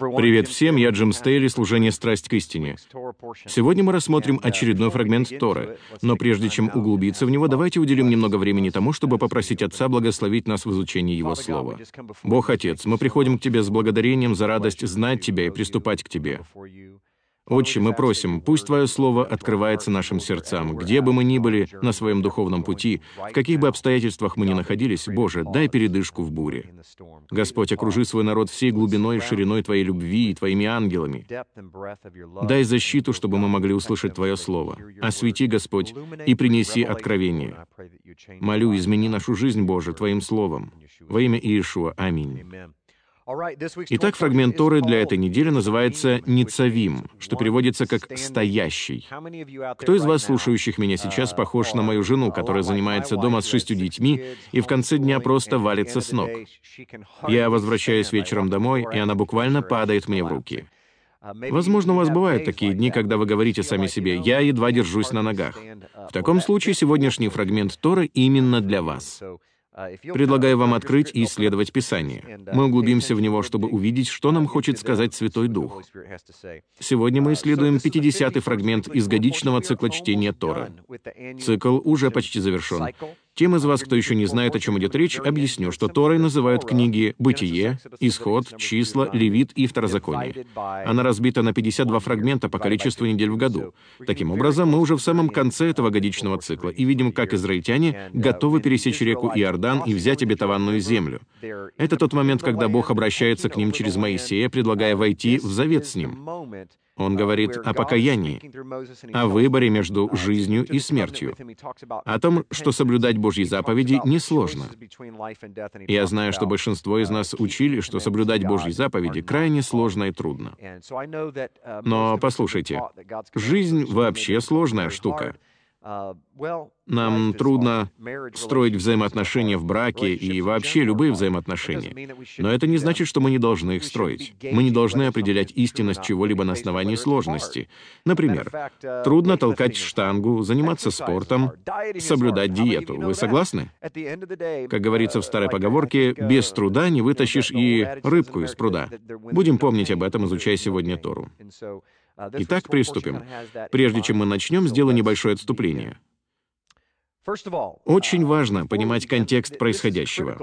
Привет всем, я Джим Стейли, служение «Страсть к истине». Сегодня мы рассмотрим очередной фрагмент Торы, но прежде чем углубиться в него, давайте уделим немного времени тому, чтобы попросить Отца благословить нас в изучении Его Слова. Бог Отец, мы приходим к Тебе с благодарением за радость знать Тебя и приступать к Тебе. Отче, мы просим, пусть Твое Слово открывается нашим сердцам, где бы мы ни были на своем духовном пути, в каких бы обстоятельствах мы ни находились, Боже, дай передышку в буре. Господь, окружи свой народ всей глубиной и шириной Твоей любви и Твоими ангелами. Дай защиту, чтобы мы могли услышать Твое Слово. Освети, Господь, и принеси откровение. Молю, измени нашу жизнь, Боже, Твоим Словом. Во имя Иешуа. Аминь. Итак, фрагмент Торы для этой недели называется «Ницавим», что переводится как «стоящий». Кто из вас, слушающих меня сейчас, похож на мою жену, которая занимается дома с шестью детьми и в конце дня просто валится с ног? Я возвращаюсь вечером домой, и она буквально падает мне в руки. Возможно, у вас бывают такие дни, когда вы говорите сами себе «я едва держусь на ногах». В таком случае сегодняшний фрагмент Торы именно для вас. Предлагаю вам открыть и исследовать Писание. Мы углубимся в него, чтобы увидеть, что нам хочет сказать Святой Дух. Сегодня мы исследуем 50-й фрагмент из годичного цикла чтения Тора. Цикл уже почти завершен. Тем из вас, кто еще не знает, о чем идет речь, объясню, что Торой называют книги «Бытие», «Исход», «Числа», «Левит» и «Второзаконие». Она разбита на 52 фрагмента по количеству недель в году. Таким образом, мы уже в самом конце этого годичного цикла и видим, как израильтяне готовы пересечь реку Иордан и взять обетованную землю. Это тот момент, когда Бог обращается к ним через Моисея, предлагая войти в завет с ним. Он говорит о покаянии, о выборе между жизнью и смертью, о том, что соблюдать Божьи заповеди несложно. Я знаю, что большинство из нас учили, что соблюдать Божьи заповеди крайне сложно и трудно. Но послушайте, жизнь вообще сложная штука. Нам трудно строить взаимоотношения в браке и вообще любые взаимоотношения. Но это не значит, что мы не должны их строить. Мы не должны определять истинность чего-либо на основании сложности. Например, трудно толкать штангу, заниматься спортом, соблюдать диету. Вы согласны? Как говорится в старой поговорке, без труда не вытащишь и рыбку из пруда. Будем помнить об этом, изучая сегодня Тору. Итак, приступим. Прежде чем мы начнем, сделаю небольшое отступление. Очень важно понимать контекст происходящего.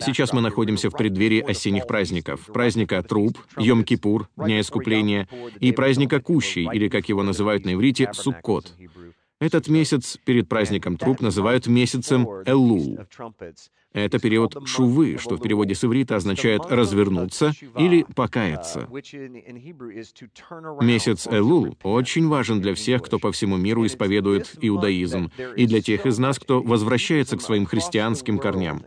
Сейчас мы находимся в преддверии осенних праздников. Праздника Труп, Йом-Кипур, Дня Искупления, и праздника Кущей, или, как его называют на иврите, Суккот. Этот месяц перед праздником Труп называют месяцем Элул. Это период шувы, что в переводе с иврита означает «развернуться» или «покаяться». Месяц Элул очень важен для всех, кто по всему миру исповедует иудаизм, и для тех из нас, кто возвращается к своим христианским корням.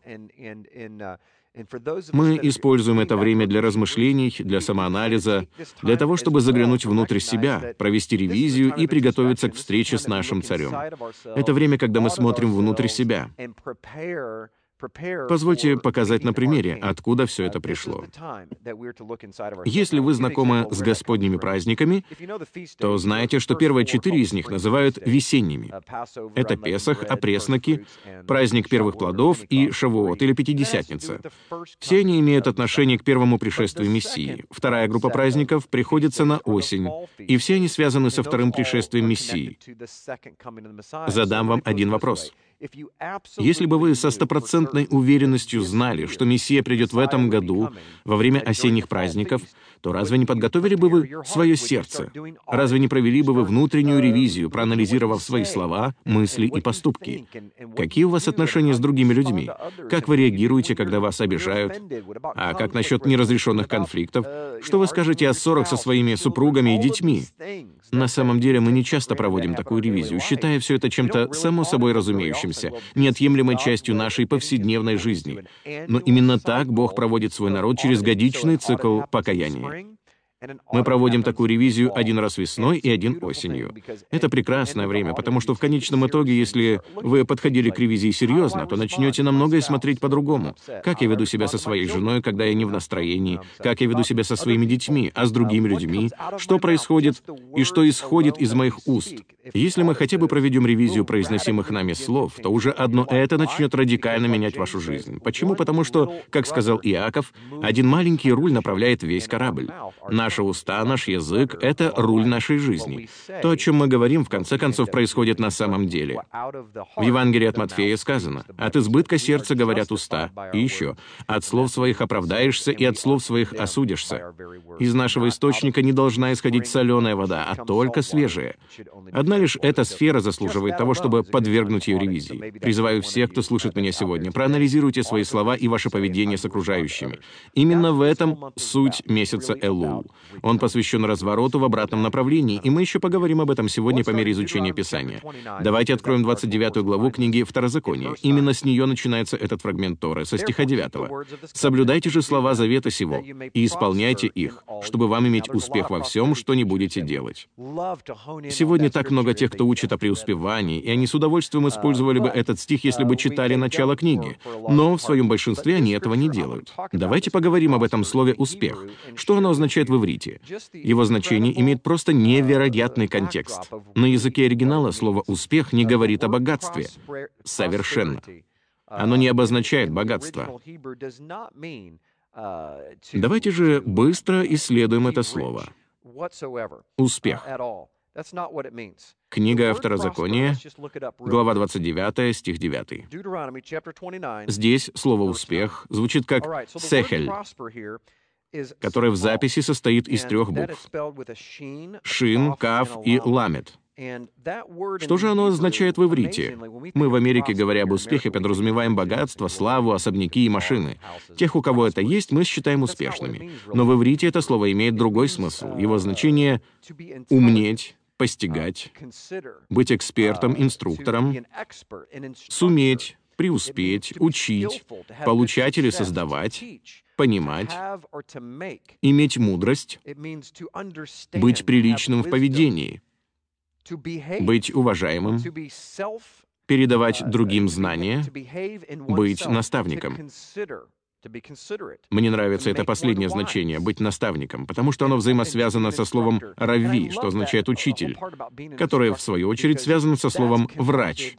Мы используем это время для размышлений, для самоанализа, для того, чтобы заглянуть внутрь себя, провести ревизию и приготовиться к встрече с нашим царем. Это время, когда мы смотрим внутрь себя. Позвольте показать на примере, откуда все это пришло. Если вы знакомы с Господними праздниками, то знаете, что первые четыре из них называют весенними. Это Песах, Опресноки, праздник первых плодов и Шавуот или Пятидесятница. Все они имеют отношение к первому пришествию Мессии. Вторая группа праздников приходится на осень, и все они связаны со вторым пришествием Мессии. Задам вам один вопрос. Если бы вы со стопроцентной уверенностью знали, что Мессия придет в этом году, во время осенних праздников, то разве не подготовили бы вы свое сердце? Разве не провели бы вы внутреннюю ревизию, проанализировав свои слова, мысли и поступки? Какие у вас отношения с другими людьми? Как вы реагируете, когда вас обижают? А как насчет неразрешенных конфликтов? Что вы скажете о ссорах со своими супругами и детьми? На самом деле мы не часто проводим такую ревизию, считая все это чем-то само собой разумеющимся, неотъемлемой частью нашей повседневной жизни. Но именно так Бог проводит свой народ через годичный цикл покаяния. Мы проводим такую ревизию один раз весной и один осенью. Это прекрасное время, потому что в конечном итоге, если вы подходили к ревизии серьезно, то начнете на многое смотреть по-другому. Как я веду себя со своей женой, когда я не в настроении, как я веду себя со своими детьми, а с другими людьми, что происходит и что исходит из моих уст. Если мы хотя бы проведем ревизию произносимых нами слов, то уже одно это начнет радикально менять вашу жизнь. Почему? Потому что, как сказал Иаков, один маленький руль направляет весь корабль. Наши уста, наш язык — это руль нашей жизни. То, о чем мы говорим, в конце концов, происходит на самом деле. В Евангелии от Матфея сказано, «От избытка сердца говорят уста». И еще, «От слов своих оправдаешься, и от слов своих осудишься». Из нашего источника не должна исходить соленая вода, а только свежая. Одна лишь эта сфера заслуживает того, чтобы подвергнуть ее ревизии. Призываю всех, кто слушает меня сегодня, проанализируйте свои слова и ваше поведение с окружающими. Именно в этом суть месяца Элул. Он посвящен развороту в обратном направлении, и мы еще поговорим об этом сегодня по мере изучения Писания. Давайте откроем 29 главу книги Второзакония. Именно с нее начинается этот фрагмент Торы, со стиха 9. «Соблюдайте же слова завета сего и исполняйте их, чтобы вам иметь успех во всем, что не будете делать». Сегодня так много тех, кто учит о преуспевании, и они с удовольствием использовали бы этот стих, если бы читали начало книги. Но в своем большинстве они этого не делают. Давайте поговорим об этом слове «успех». Что оно означает в иврите? Его значение имеет просто невероятный контекст. На языке оригинала слово «успех» не говорит о богатстве. Совершенно. Оно не обозначает богатство. Давайте же быстро исследуем это слово. Успех. Книга Второзакония, глава 29, стих 9. Здесь слово «успех» звучит как «сехель», который в записи состоит из трех букв — «шин», «кав» и «ламет». Что же оно означает в иврите? Мы в Америке, говоря об успехе, подразумеваем богатство, славу, особняки и машины. Тех, у кого это есть, мы считаем успешными. Но в иврите это слово имеет другой смысл. Его значение — умнеть, постигать, быть экспертом, инструктором, суметь, преуспеть, учить, получать или создавать, понимать, иметь мудрость, быть приличным в поведении, быть уважаемым, передавать другим знания, быть наставником. Мне нравится это последнее значение — быть наставником, потому что оно взаимосвязано со словом «равви», что означает «учитель», которое, в свою очередь, связано со словом «врач».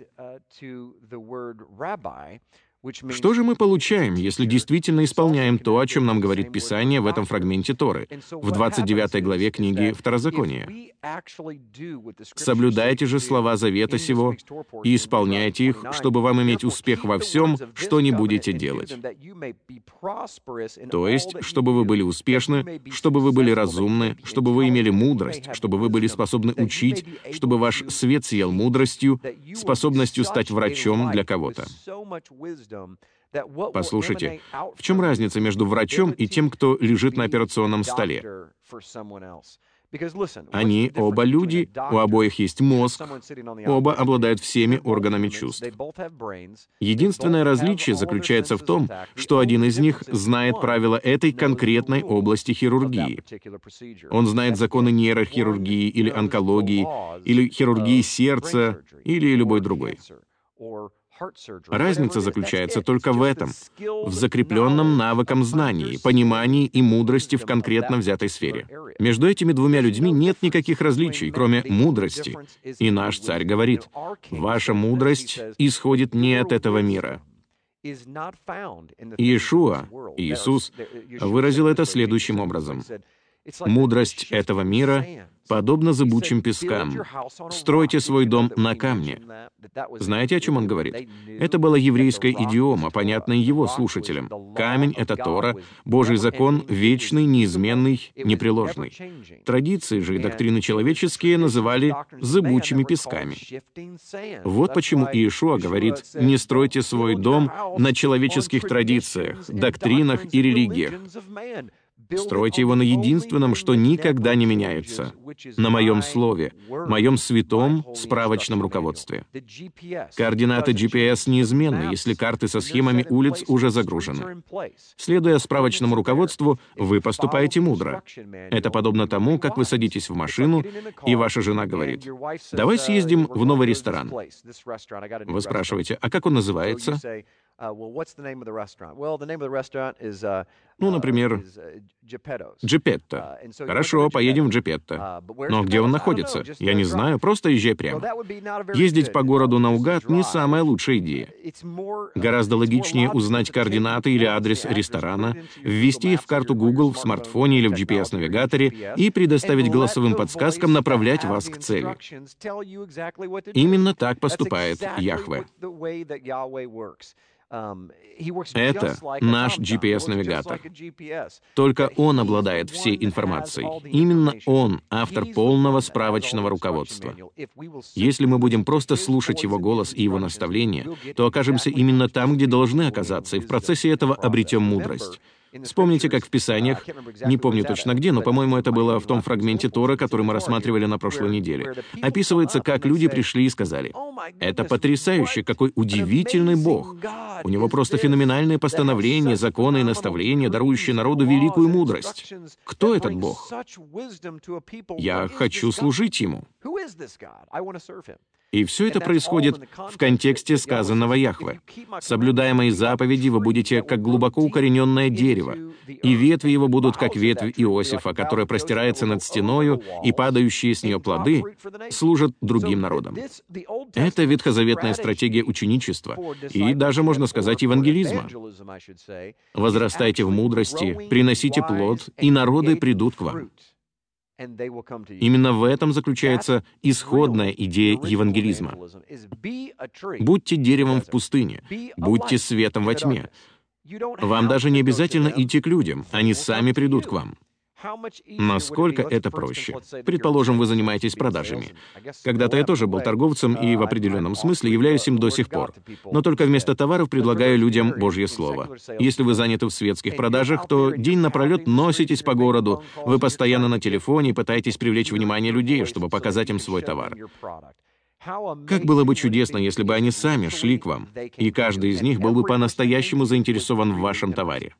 Что же мы получаем, если действительно исполняем то, о чем нам говорит Писание в этом фрагменте Торы, в 29 главе книги Второзакония? «Соблюдайте же слова завета сего и исполняйте их, чтобы вам иметь успех во всем, что не будете делать». То есть, чтобы вы были успешны, чтобы вы были разумны, чтобы вы имели мудрость, чтобы вы были способны учить, чтобы ваш свет съел мудростью, способностью стать врачом для кого-то. Послушайте, в чем разница между врачом и тем, кто лежит на операционном столе? Они оба люди, у обоих есть мозг, оба обладают всеми органами чувств. Единственное различие заключается в том, что один из них знает правила этой конкретной области хирургии. Он знает законы нейрохирургии или онкологии, или хирургии сердца, или любой другой. Разница заключается только в этом, в закрепленном навыком знаний, понимании и мудрости в конкретно взятой сфере. Между этими двумя людьми нет никаких различий, кроме мудрости. И наш царь говорит, «Ваша мудрость исходит не от этого мира». Иешуа, Иисус, выразил это следующим образом. «Мудрость этого мира подобно зыбучим пескам. Стройте свой дом на камне. Знаете, о чем он говорит? Это была еврейская идиома, понятная его слушателям. Камень — это Тора, Божий закон — вечный, неизменный, непреложный. Традиции же и доктрины человеческие называли зыбучими песками. Вот почему Иешуа говорит, не стройте свой дом на человеческих традициях, доктринах и религиях. Стройте его на единственном, что никогда не меняется, на моем слове, моем святом справочном руководстве. Координаты GPS неизменны, если карты со схемами улиц уже загружены. Следуя справочному руководству, вы поступаете мудро. Это подобно тому, как вы садитесь в машину, и ваша жена говорит, «Давай съездим в новый ресторан». Вы спрашиваете, «А как он называется?» Ну, например, Джипетто. Хорошо, поедем в Джипетто. Но где он находится? Я не знаю, просто езжай прямо. Ездить по городу наугад — не самая лучшая идея. Гораздо логичнее узнать координаты или адрес ресторана, ввести их в карту Google в смартфоне или в GPS-навигаторе и предоставить голосовым подсказкам направлять вас к цели. Именно так поступает Яхве. Это наш GPS-навигатор. Только он обладает всей информацией. Именно он — автор полного справочного руководства. Если мы будем просто слушать его голос и его наставления, то окажемся именно там, где должны оказаться, и в процессе этого обретем мудрость. Вспомните, как в Писаниях, не помню точно где, но, по-моему, это было в том фрагменте Тора, который мы рассматривали на прошлой неделе. Описывается, как люди пришли и сказали, «Это потрясающе, какой удивительный Бог! У него просто феноменальные постановления, законы и наставления, дарующие народу великую мудрость. Кто этот Бог? Я хочу служить Ему». И все это происходит в контексте сказанного Яхве. «Соблюдая мои заповеди, вы будете как глубоко укорененное дерево, и ветви его будут как ветвь Иосифа, которая простирается над стеною, и падающие с нее плоды служат другим народам». Это ветхозаветная стратегия ученичества и даже, можно сказать, евангелизма. «Возрастайте в мудрости, приносите плод, и народы придут к вам». Именно в этом заключается исходная идея евангелизма. Будьте деревом в пустыне, будьте светом во тьме. Вам даже не обязательно идти к людям, они сами придут к вам. Насколько это проще? Предположим, вы занимаетесь продажами. Когда-то я тоже был торговцем и в определенном смысле являюсь им до сих пор. Но только вместо товаров предлагаю людям Божье Слово. Если вы заняты в светских продажах, то день напролет носитесь по городу, вы постоянно на телефоне и пытаетесь привлечь внимание людей, чтобы показать им свой товар. Как было бы чудесно, если бы они сами шли к вам, и каждый из них был бы по-настоящему заинтересован в вашем товаре.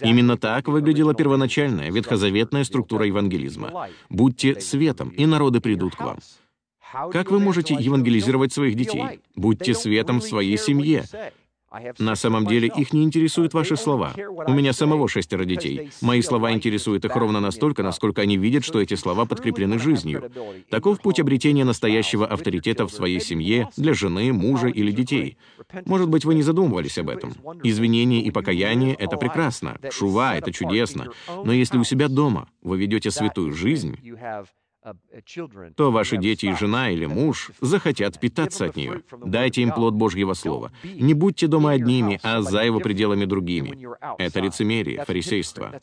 Именно так выглядела первоначальная ветхозаветная структура евангелизма. «Будьте светом, и народы придут к вам». Как вы можете евангелизировать своих детей? Будьте светом в своей семье. На самом деле их не интересуют ваши слова. У меня самого шестеро детей. Мои слова интересуют их ровно настолько, насколько они видят, что эти слова подкреплены жизнью. Таков путь обретения настоящего авторитета в своей семье для жены, мужа или детей. Может быть, вы не задумывались об этом. Извинение и покаяние — это прекрасно. Шува — это чудесно. Но если у себя дома вы ведете святую жизнь, то ваши дети и жена или муж захотят питаться от нее. Дайте им плод Божьего Слова. Не будьте дома одними, а за его пределами другими. Это лицемерие, фарисейство.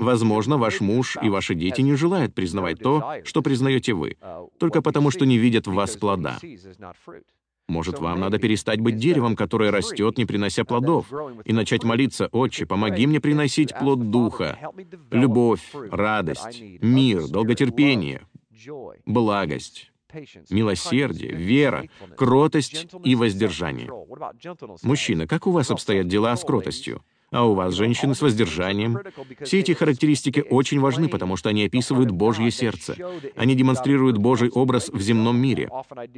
Возможно, ваш муж и ваши дети не желают признавать то, что признаете вы, только потому что не видят в вас плода. Может, вам надо перестать быть деревом, которое растет, не принося плодов, и начать молиться, «Отче, помоги мне приносить плод Духа, любовь, радость, мир, долготерпение, благость, милосердие, вера, кротость и воздержание». Мужчина, как у вас обстоят дела с кротостью? А у вас женщины с воздержанием. Все эти характеристики очень важны, потому что они описывают Божье сердце. Они демонстрируют Божий образ в земном мире.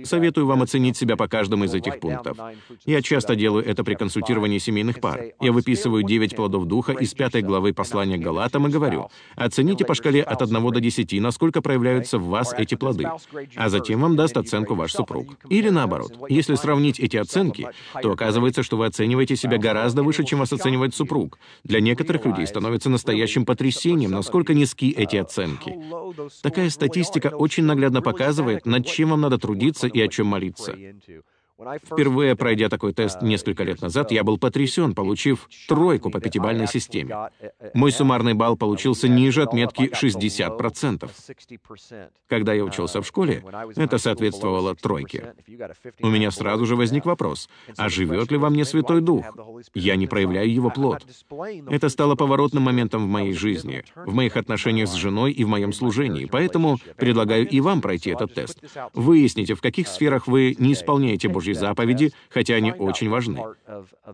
Советую вам оценить себя по каждому из этих пунктов. Я часто делаю это при консультировании семейных пар. Я выписываю 9 плодов Духа из 5 главы послания Галатам и говорю, оцените по шкале от 1 до 10, насколько проявляются в вас эти плоды, а затем вам даст оценку ваш супруг. Или наоборот, если сравнить эти оценки, то оказывается, что вы оцениваете себя гораздо выше, чем вас оценивает супруг супруг. Для некоторых людей становится настоящим потрясением, насколько низки эти оценки. Такая статистика очень наглядно показывает, над чем вам надо трудиться и о чем молиться. Впервые пройдя такой тест несколько лет назад, я был потрясен, получив тройку по пятибалльной системе. Мой суммарный балл получился ниже отметки 60%. Когда я учился в школе, это соответствовало тройке. У меня сразу же возник вопрос, а живет ли во мне Святой Дух? Я не проявляю его плод. Это стало поворотным моментом в моей жизни, в моих отношениях с женой и в моем служении, поэтому предлагаю и вам пройти этот тест. Выясните, в каких сферах вы не исполняете Божьи заповеди, хотя они очень важны.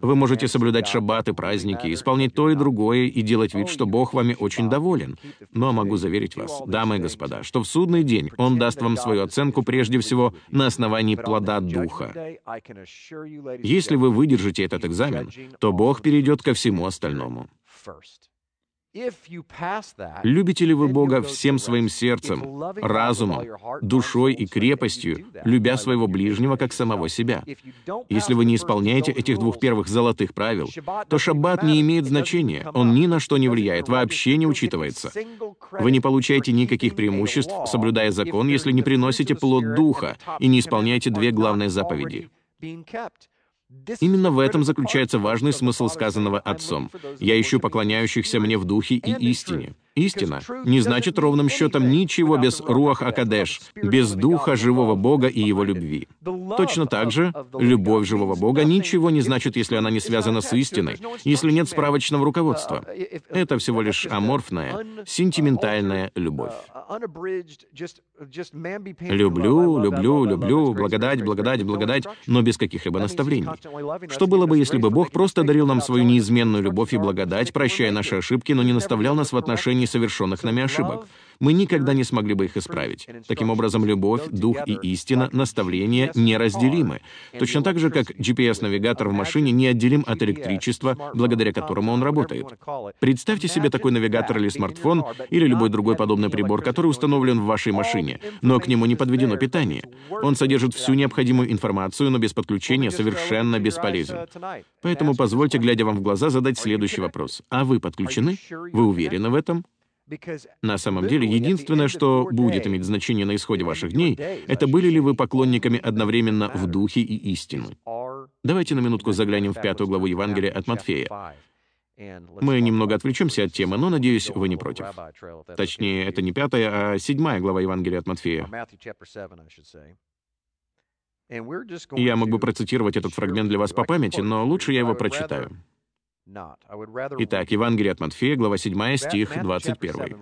Вы можете соблюдать шаббаты, праздники, исполнять то и другое и делать вид, что Бог вами очень доволен. Но могу заверить вас, дамы и господа, что в судный день Он даст вам свою оценку прежде всего на основании плода Духа. Если вы выдержите этот экзамен, то Бог перейдет ко всему остальному. Любите ли вы Бога всем своим сердцем, разумом, душой и крепостью, любя своего ближнего как самого себя? Если вы не исполняете этих двух первых золотых правил, то шаббат не имеет значения, он ни на что не влияет, вообще не учитывается. Вы не получаете никаких преимуществ, соблюдая закон, если не приносите плод Духа и не исполняете две главные заповеди. Именно в этом заключается важный смысл сказанного Отцом. «Я ищу поклоняющихся мне в духе и истине». Истина не значит ровным счетом ничего без руах Акадеш, без духа живого Бога и его любви. Точно так же, любовь живого Бога ничего не значит, если она не связана с истиной, если нет справочного руководства. Это всего лишь аморфная, сентиментальная любовь. Люблю, люблю, люблю, благодать, благодать, благодать, но без каких-либо наставлений. Что было бы, если бы Бог просто дарил нам свою неизменную любовь и благодать, прощая наши ошибки, но не наставлял нас в отношении несовершенных нами ошибок мы никогда не смогли бы их исправить. Таким образом, любовь, дух и истина, наставление неразделимы. Точно так же, как GPS-навигатор в машине неотделим от электричества, благодаря которому он работает. Представьте себе такой навигатор или смартфон, или любой другой подобный прибор, который установлен в вашей машине, но к нему не подведено питание. Он содержит всю необходимую информацию, но без подключения совершенно бесполезен. Поэтому позвольте, глядя вам в глаза, задать следующий вопрос. А вы подключены? Вы уверены в этом? На самом деле, единственное, что будет иметь значение на исходе ваших дней, это были ли вы поклонниками одновременно в духе и истину. Давайте на минутку заглянем в пятую главу Евангелия от Матфея. Мы немного отвлечемся от темы, но, надеюсь, вы не против. Точнее, это не пятая, а седьмая глава Евангелия от Матфея. Я мог бы процитировать этот фрагмент для вас по памяти, но лучше я его прочитаю. Итак, Евангелие от Матфея, глава 7, стих 21.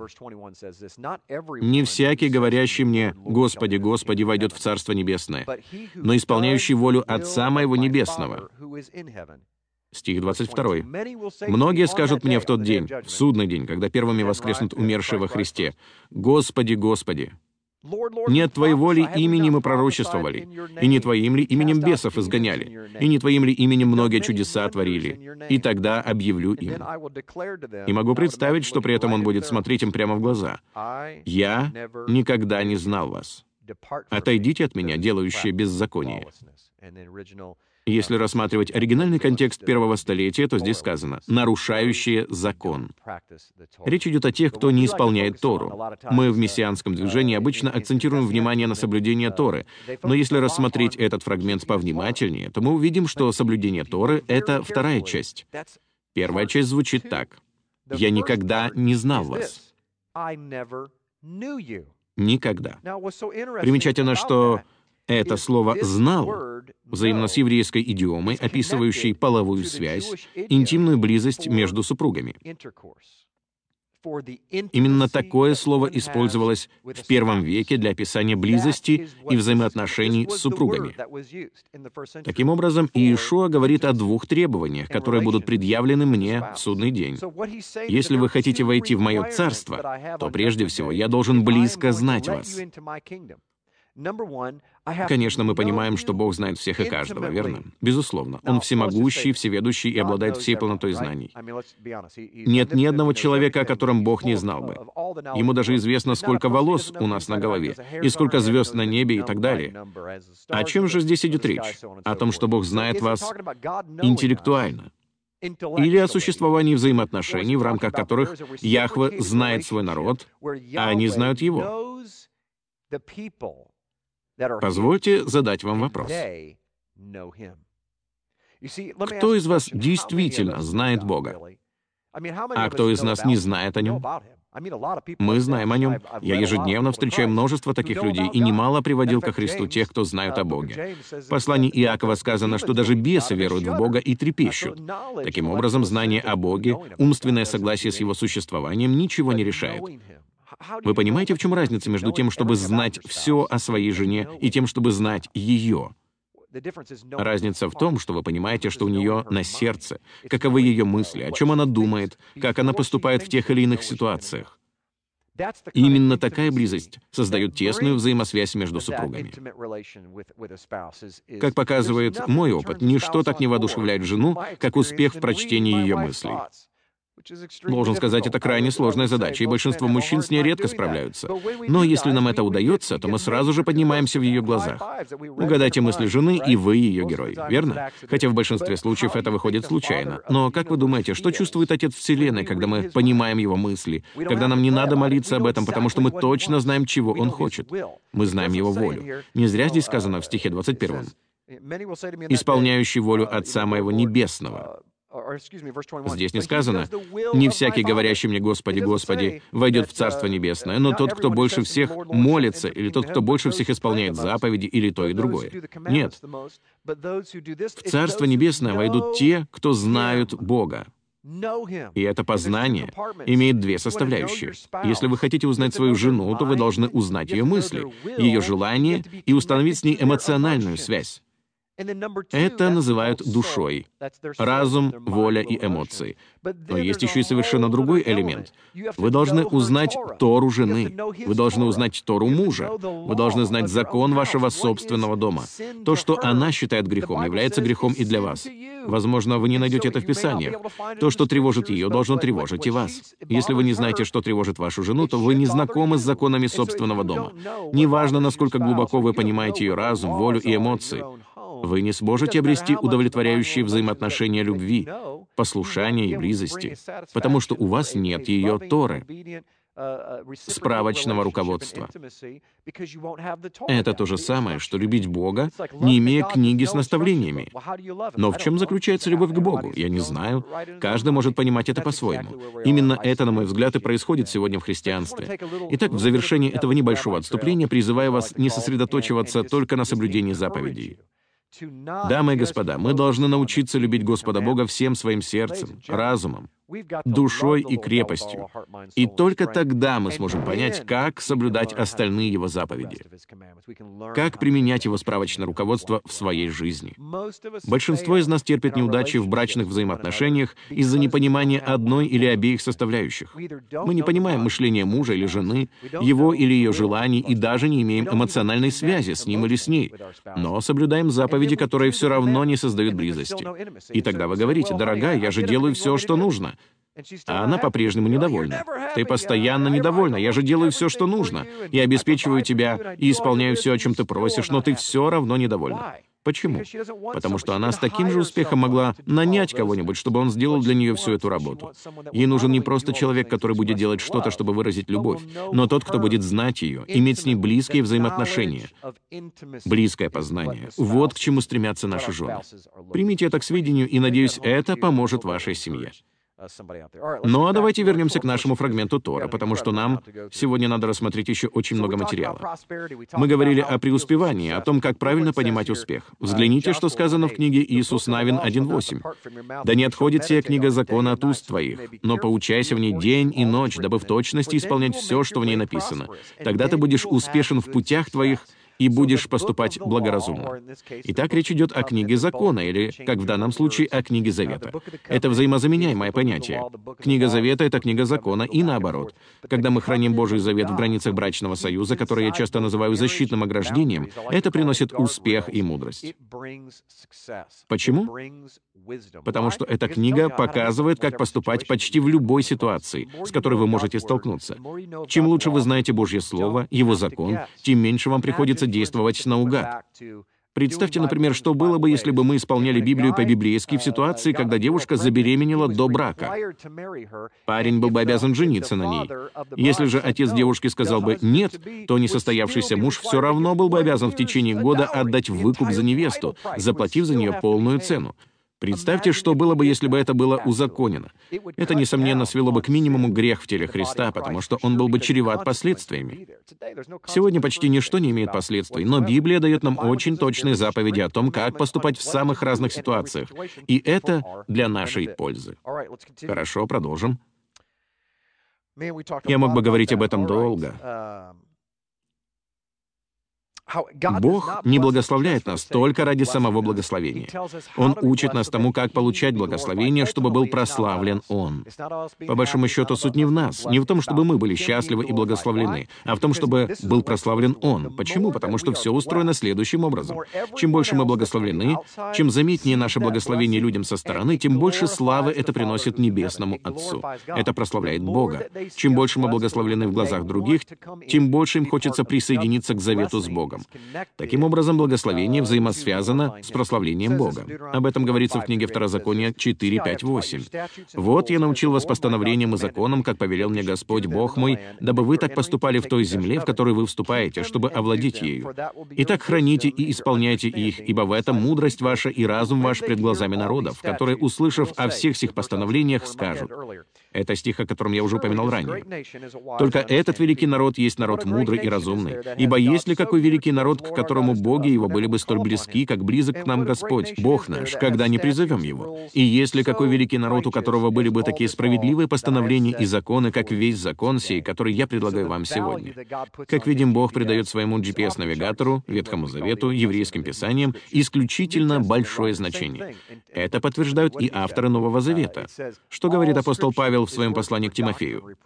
«Не всякий, говорящий мне, «Господи, Господи», войдет в Царство Небесное, но исполняющий волю Отца Моего Небесного». Стих 22. «Многие скажут мне в тот день, в судный день, когда первыми воскреснут умершие во Христе, «Господи, Господи, не от Твоего ли имени мы пророчествовали, и не Твоим ли именем бесов изгоняли, и не Твоим ли именем многие чудеса творили, и тогда объявлю им. И могу представить, что при этом он будет смотреть им прямо в глаза. «Я никогда не знал вас. Отойдите от меня, делающие беззаконие». Если рассматривать оригинальный контекст первого столетия, то здесь сказано «нарушающие закон». Речь идет о тех, кто не исполняет Тору. Мы в мессианском движении обычно акцентируем внимание на соблюдение Торы, но если рассмотреть этот фрагмент повнимательнее, то мы увидим, что соблюдение Торы — это вторая часть. Первая часть звучит так. «Я никогда не знал вас». Никогда. Примечательно, что это слово «знал» взаимно с еврейской идиомой, описывающей половую связь, интимную близость между супругами. Именно такое слово использовалось в первом веке для описания близости и взаимоотношений с супругами. Таким образом, Иешуа говорит о двух требованиях, которые будут предъявлены мне в судный день. Если вы хотите войти в мое царство, то прежде всего я должен близко знать вас. Конечно, мы понимаем, что Бог знает всех и каждого, верно? Безусловно. Он всемогущий, всеведущий и обладает всей полнотой знаний. Нет ни одного человека, о котором Бог не знал бы. Ему даже известно, сколько волос у нас на голове, и сколько звезд на небе и так далее. О чем же здесь идет речь? О том, что Бог знает вас интеллектуально. Или о существовании взаимоотношений, в рамках которых Яхве знает свой народ, а они знают его. Позвольте задать вам вопрос. Кто из вас действительно знает Бога? А кто из нас не знает о Нем? Мы знаем о Нем. Я ежедневно встречаю множество таких людей и немало приводил ко Христу тех, кто знают о Боге. В послании Иакова сказано, что даже бесы веруют в Бога и трепещут. Таким образом, знание о Боге, умственное согласие с Его существованием ничего не решает. Вы понимаете, в чем разница между тем, чтобы знать все о своей жене, и тем, чтобы знать ее? Разница в том, что вы понимаете, что у нее на сердце, каковы ее мысли, о чем она думает, как она поступает в тех или иных ситуациях. Именно такая близость создает тесную взаимосвязь между супругами. Как показывает мой опыт, ничто так не воодушевляет жену, как успех в прочтении ее мыслей. Должен сказать, это крайне сложная задача, и большинство мужчин с ней редко справляются. Но если нам это удается, то мы сразу же поднимаемся в ее глазах. Угадайте мысли жены, и вы ее герой, верно? Хотя в большинстве случаев это выходит случайно. Но как вы думаете, что чувствует Отец Вселенной, когда мы понимаем его мысли, когда нам не надо молиться об этом, потому что мы точно знаем, чего он хочет? Мы знаем его волю. Не зря здесь сказано в стихе 21. «Исполняющий волю Отца моего Небесного». Здесь не сказано, «Не всякий, говорящий мне, Господи, Господи, войдет в Царство Небесное, но тот, кто больше всех молится, или тот, кто больше всех исполняет заповеди, или то и другое». Нет. В Царство Небесное войдут те, кто знают Бога. И это познание имеет две составляющие. Если вы хотите узнать свою жену, то вы должны узнать ее мысли, ее желания и установить с ней эмоциональную связь. Это называют душой. Разум, воля и эмоции. Но есть еще и совершенно другой элемент. Вы должны узнать Тору жены. Вы должны узнать Тору мужа. Вы должны знать закон вашего собственного дома. То, что она считает грехом, является грехом и для вас. Возможно, вы не найдете это в Писании. То, что тревожит ее, должно тревожить и вас. Если вы не знаете, что тревожит вашу жену, то вы не знакомы с законами собственного дома. Неважно, насколько глубоко вы понимаете ее разум, волю и эмоции. Вы не сможете обрести удовлетворяющие взаимоотношения любви, послушания и близости, потому что у вас нет ее Торы, справочного руководства. Это то же самое, что любить Бога, не имея книги с наставлениями. Но в чем заключается любовь к Богу? Я не знаю. Каждый может понимать это по-своему. Именно это, на мой взгляд, и происходит сегодня в христианстве. Итак, в завершении этого небольшого отступления призываю вас не сосредоточиваться только на соблюдении заповедей. Дамы и господа, мы должны научиться любить Господа Бога всем своим сердцем, разумом, душой и крепостью. И только тогда мы сможем понять, как соблюдать остальные Его заповеди, как применять Его справочное руководство в своей жизни. Большинство из нас терпит неудачи в брачных взаимоотношениях из-за непонимания одной или обеих составляющих. Мы не понимаем мышления мужа или жены, его или ее желаний и даже не имеем эмоциональной связи с ним или с ней, но соблюдаем заповеди, которые все равно не создают близости. И тогда вы говорите, «Дорогая, я же делаю все, что нужно». А она по-прежнему недовольна. «Ты постоянно недовольна. Я же делаю все, что нужно. Я обеспечиваю тебя и исполняю все, о чем ты просишь, но ты все равно недовольна». Почему? Потому что она с таким же успехом могла нанять кого-нибудь, чтобы он сделал для нее всю эту работу. Ей нужен не просто человек, который будет делать что-то, чтобы выразить любовь, но тот, кто будет знать ее, иметь с ней близкие взаимоотношения. Близкое познание. Вот к чему стремятся наши жены. Примите это к сведению, и, надеюсь, это поможет вашей семье. Uh, ну а давайте вернемся к нашему фрагменту Тора, потому что нам сегодня надо рассмотреть еще очень много материала. Мы говорили о преуспевании, о том, как правильно понимать успех. Uh, Взгляните, что сказано в книге Иисус Навин 1.8. «Да не отходит сия книга закона от уст твоих, но поучайся в ней день и ночь, дабы в точности исполнять все, что в ней написано. Тогда ты будешь успешен в путях твоих, и будешь поступать благоразумно. Итак, речь идет о книге закона, или, как в данном случае, о книге завета. Это взаимозаменяемое понятие. Книга завета — это книга закона, и наоборот. Когда мы храним Божий завет в границах брачного союза, который я часто называю защитным ограждением, это приносит успех и мудрость. Почему? Потому что эта книга показывает, как поступать почти в любой ситуации, с которой вы можете столкнуться. Чем лучше вы знаете Божье Слово, Его закон, тем меньше вам приходится действовать наугад. Представьте, например, что было бы, если бы мы исполняли Библию по-библейски в ситуации, когда девушка забеременела до брака. Парень был бы обязан жениться на ней. Если же отец девушки сказал бы «нет», то несостоявшийся муж все равно был бы обязан в течение года отдать выкуп за невесту, заплатив за нее полную цену. Представьте, что было бы, если бы это было узаконено. Это, несомненно, свело бы к минимуму грех в теле Христа, потому что он был бы чреват последствиями. Сегодня почти ничто не имеет последствий, но Библия дает нам очень точные заповеди о том, как поступать в самых разных ситуациях. И это для нашей пользы. Хорошо, продолжим. Я мог бы говорить об этом долго. Бог не благословляет нас только ради самого благословения. Он учит нас тому, как получать благословение, чтобы был прославлен Он. По большому счету, суть не в нас, не в том, чтобы мы были счастливы и благословлены, а в том, чтобы был прославлен Он. Почему? Потому что все устроено следующим образом. Чем больше мы благословлены, чем заметнее наше благословение людям со стороны, тем больше славы это приносит Небесному Отцу. Это прославляет Бога. Чем больше мы благословлены в глазах других, тем больше им хочется присоединиться к завету с Богом. Богом. Таким образом, благословение взаимосвязано с прославлением Бога. Об этом говорится в книге Второзакония 4, 5, 8. «Вот я научил вас постановлениям и законам, как повелел мне Господь Бог мой, дабы вы так поступали в той земле, в которой вы вступаете, чтобы овладеть ею. Итак, храните и исполняйте их, ибо в этом мудрость ваша и разум ваш пред глазами народов, которые, услышав о всех сих постановлениях, скажут». Это стих, о котором я уже упоминал ранее. «Только этот великий народ есть народ мудрый и разумный, ибо есть ли какой великий народ, к которому боги его были бы столь близки, как близок к нам Господь, Бог наш, когда не призовем его. И если какой великий народ, у которого были бы такие справедливые постановления и законы, как весь закон сей, который я предлагаю вам сегодня. Как видим, Бог придает своему GPS-навигатору, Ветхому Завету, еврейским писаниям исключительно большое значение. Это подтверждают и авторы Нового Завета. Что говорит апостол Павел в своем послании к Тимофею?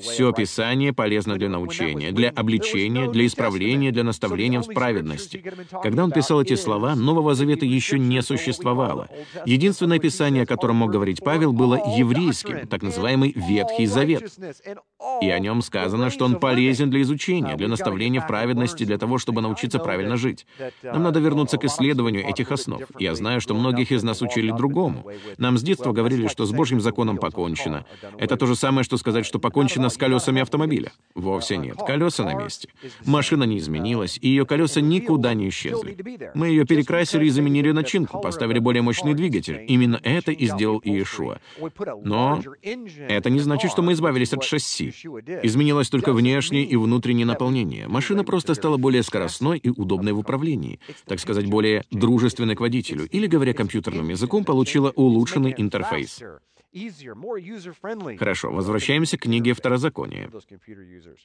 Все Писание полезно для научения, для обличения, для исправления, для наставления в праведности. Когда он писал эти слова, Нового Завета еще не существовало. Единственное Писание, о котором мог говорить Павел, было еврейским, так называемый Ветхий Завет. И о нем сказано, что он полезен для изучения, для наставления в праведности, для того, чтобы научиться правильно жить. Нам надо вернуться к исследованию этих основ. Я знаю, что многих из нас учили другому. Нам с детства говорили, что с Божьим законом покончено. Это то же самое, что сказать, что покончено с колесами автомобиля. Вовсе нет. Колеса на месте. Машина не изменилась, и ее колеса никуда не исчезли. Мы ее перекрасили и заменили начинку, поставили более мощный двигатель. Именно это и сделал Иешуа. Но это не значит, что мы избавились от шасси. Изменилось только внешнее и внутреннее наполнение. Машина просто стала более скоростной и удобной в управлении, так сказать, более дружественной к водителю, или, говоря компьютерным языком, получила улучшенный интерфейс. Хорошо, возвращаемся к книге Второзакония.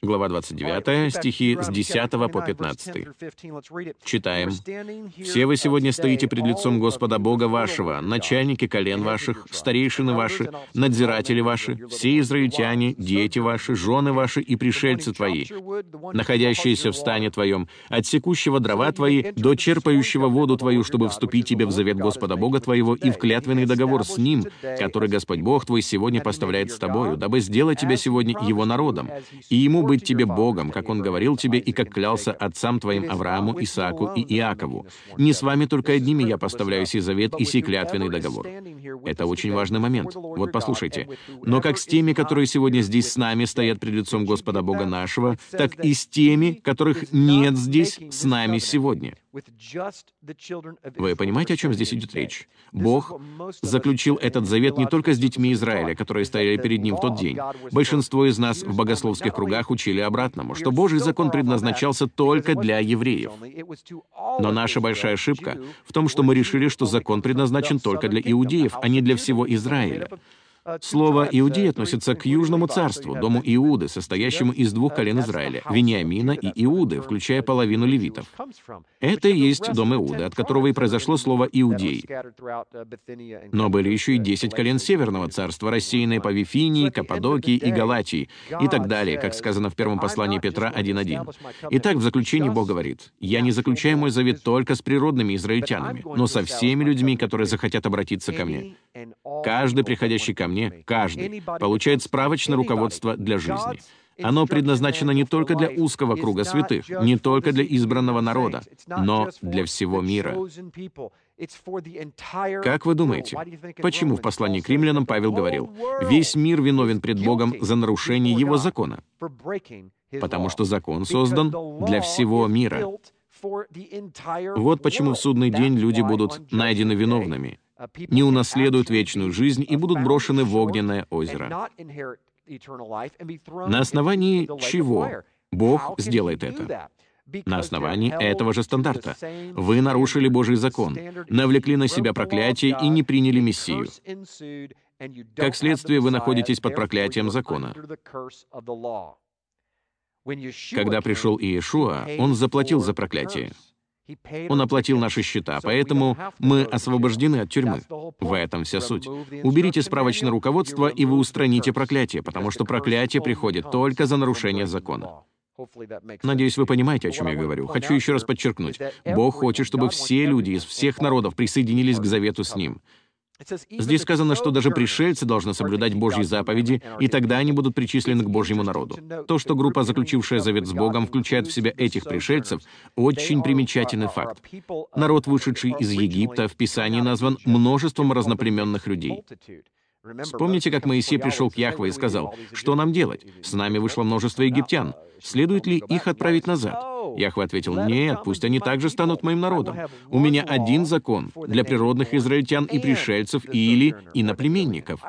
Глава 29, стихи с 10 по 15. Читаем. «Все вы сегодня стоите пред лицом Господа Бога вашего, начальники колен ваших, старейшины ваши, надзиратели ваши, все израильтяне, дети ваши, жены ваши и пришельцы твои, находящиеся в стане твоем, от секущего дрова твои до черпающего воду твою, чтобы вступить тебе в завет Господа Бога твоего и в клятвенный договор с Ним, который Господь Господь Бог твой сегодня поставляет с тобою, дабы сделать тебя сегодня его народом, и ему быть тебе Богом, как он говорил тебе и как клялся отцам твоим Аврааму, Исааку и Иакову. Не с вами только одними я поставляю сей завет и сей клятвенный договор. Это очень важный момент. Вот послушайте. Но как с теми, которые сегодня здесь с нами стоят пред лицом Господа Бога нашего, так и с теми, которых нет здесь с нами сегодня. Вы понимаете, о чем здесь идет речь? Бог заключил этот завет не только с детьми Израиля, которые стояли перед ним в тот день. Большинство из нас в богословских кругах учили обратному, что Божий закон предназначался только для евреев. Но наша большая ошибка в том, что мы решили, что закон предназначен только для иудеев, а не для всего Израиля. Слово «иудей» относится к Южному царству, дому Иуды, состоящему из двух колен Израиля, Вениамина и Иуды, включая половину левитов. Это и есть дом Иуды, от которого и произошло слово «иудей». Но были еще и десять колен Северного царства, рассеянные по Вифинии, Каппадокии и Галатии, и так далее, как сказано в первом послании Петра 1.1. Итак, в заключении Бог говорит, «Я не заключаю мой завет только с природными израильтянами, но со всеми людьми, которые захотят обратиться ко мне. Каждый, приходящий ко мне, каждый, получает справочное руководство для жизни. Оно предназначено не только для узкого круга святых, не только для избранного народа, но для всего мира. Как вы думаете, почему в послании к римлянам Павел говорил, «Весь мир виновен пред Богом за нарушение Его закона»? Потому что закон создан для всего мира. Вот почему в судный день люди будут найдены виновными, не унаследуют вечную жизнь и будут брошены в огненное озеро. На основании чего Бог сделает это? На основании этого же стандарта. Вы нарушили Божий закон, навлекли на себя проклятие и не приняли Мессию. Как следствие, вы находитесь под проклятием закона. Когда пришел Иешуа, Он заплатил за проклятие. Он оплатил наши счета, поэтому мы освобождены от тюрьмы. В этом вся суть. Уберите справочное руководство, и вы устраните проклятие, потому что проклятие приходит только за нарушение закона. Надеюсь, вы понимаете, о чем я говорю. Хочу еще раз подчеркнуть. Бог хочет, чтобы все люди из всех народов присоединились к завету с Ним. Здесь сказано, что даже пришельцы должны соблюдать Божьи заповеди, и тогда они будут причислены к Божьему народу. То, что группа, заключившая завет с Богом, включает в себя этих пришельцев, очень примечательный факт. Народ, вышедший из Египта, в Писании назван множеством разноплеменных людей. Вспомните, как Моисей пришел к Яхве и сказал, «Что нам делать? С нами вышло множество египтян. Следует ли их отправить назад?» Яхве ответил, «Нет, пусть они также станут моим народом. У меня один закон для природных израильтян и пришельцев или иноплеменников.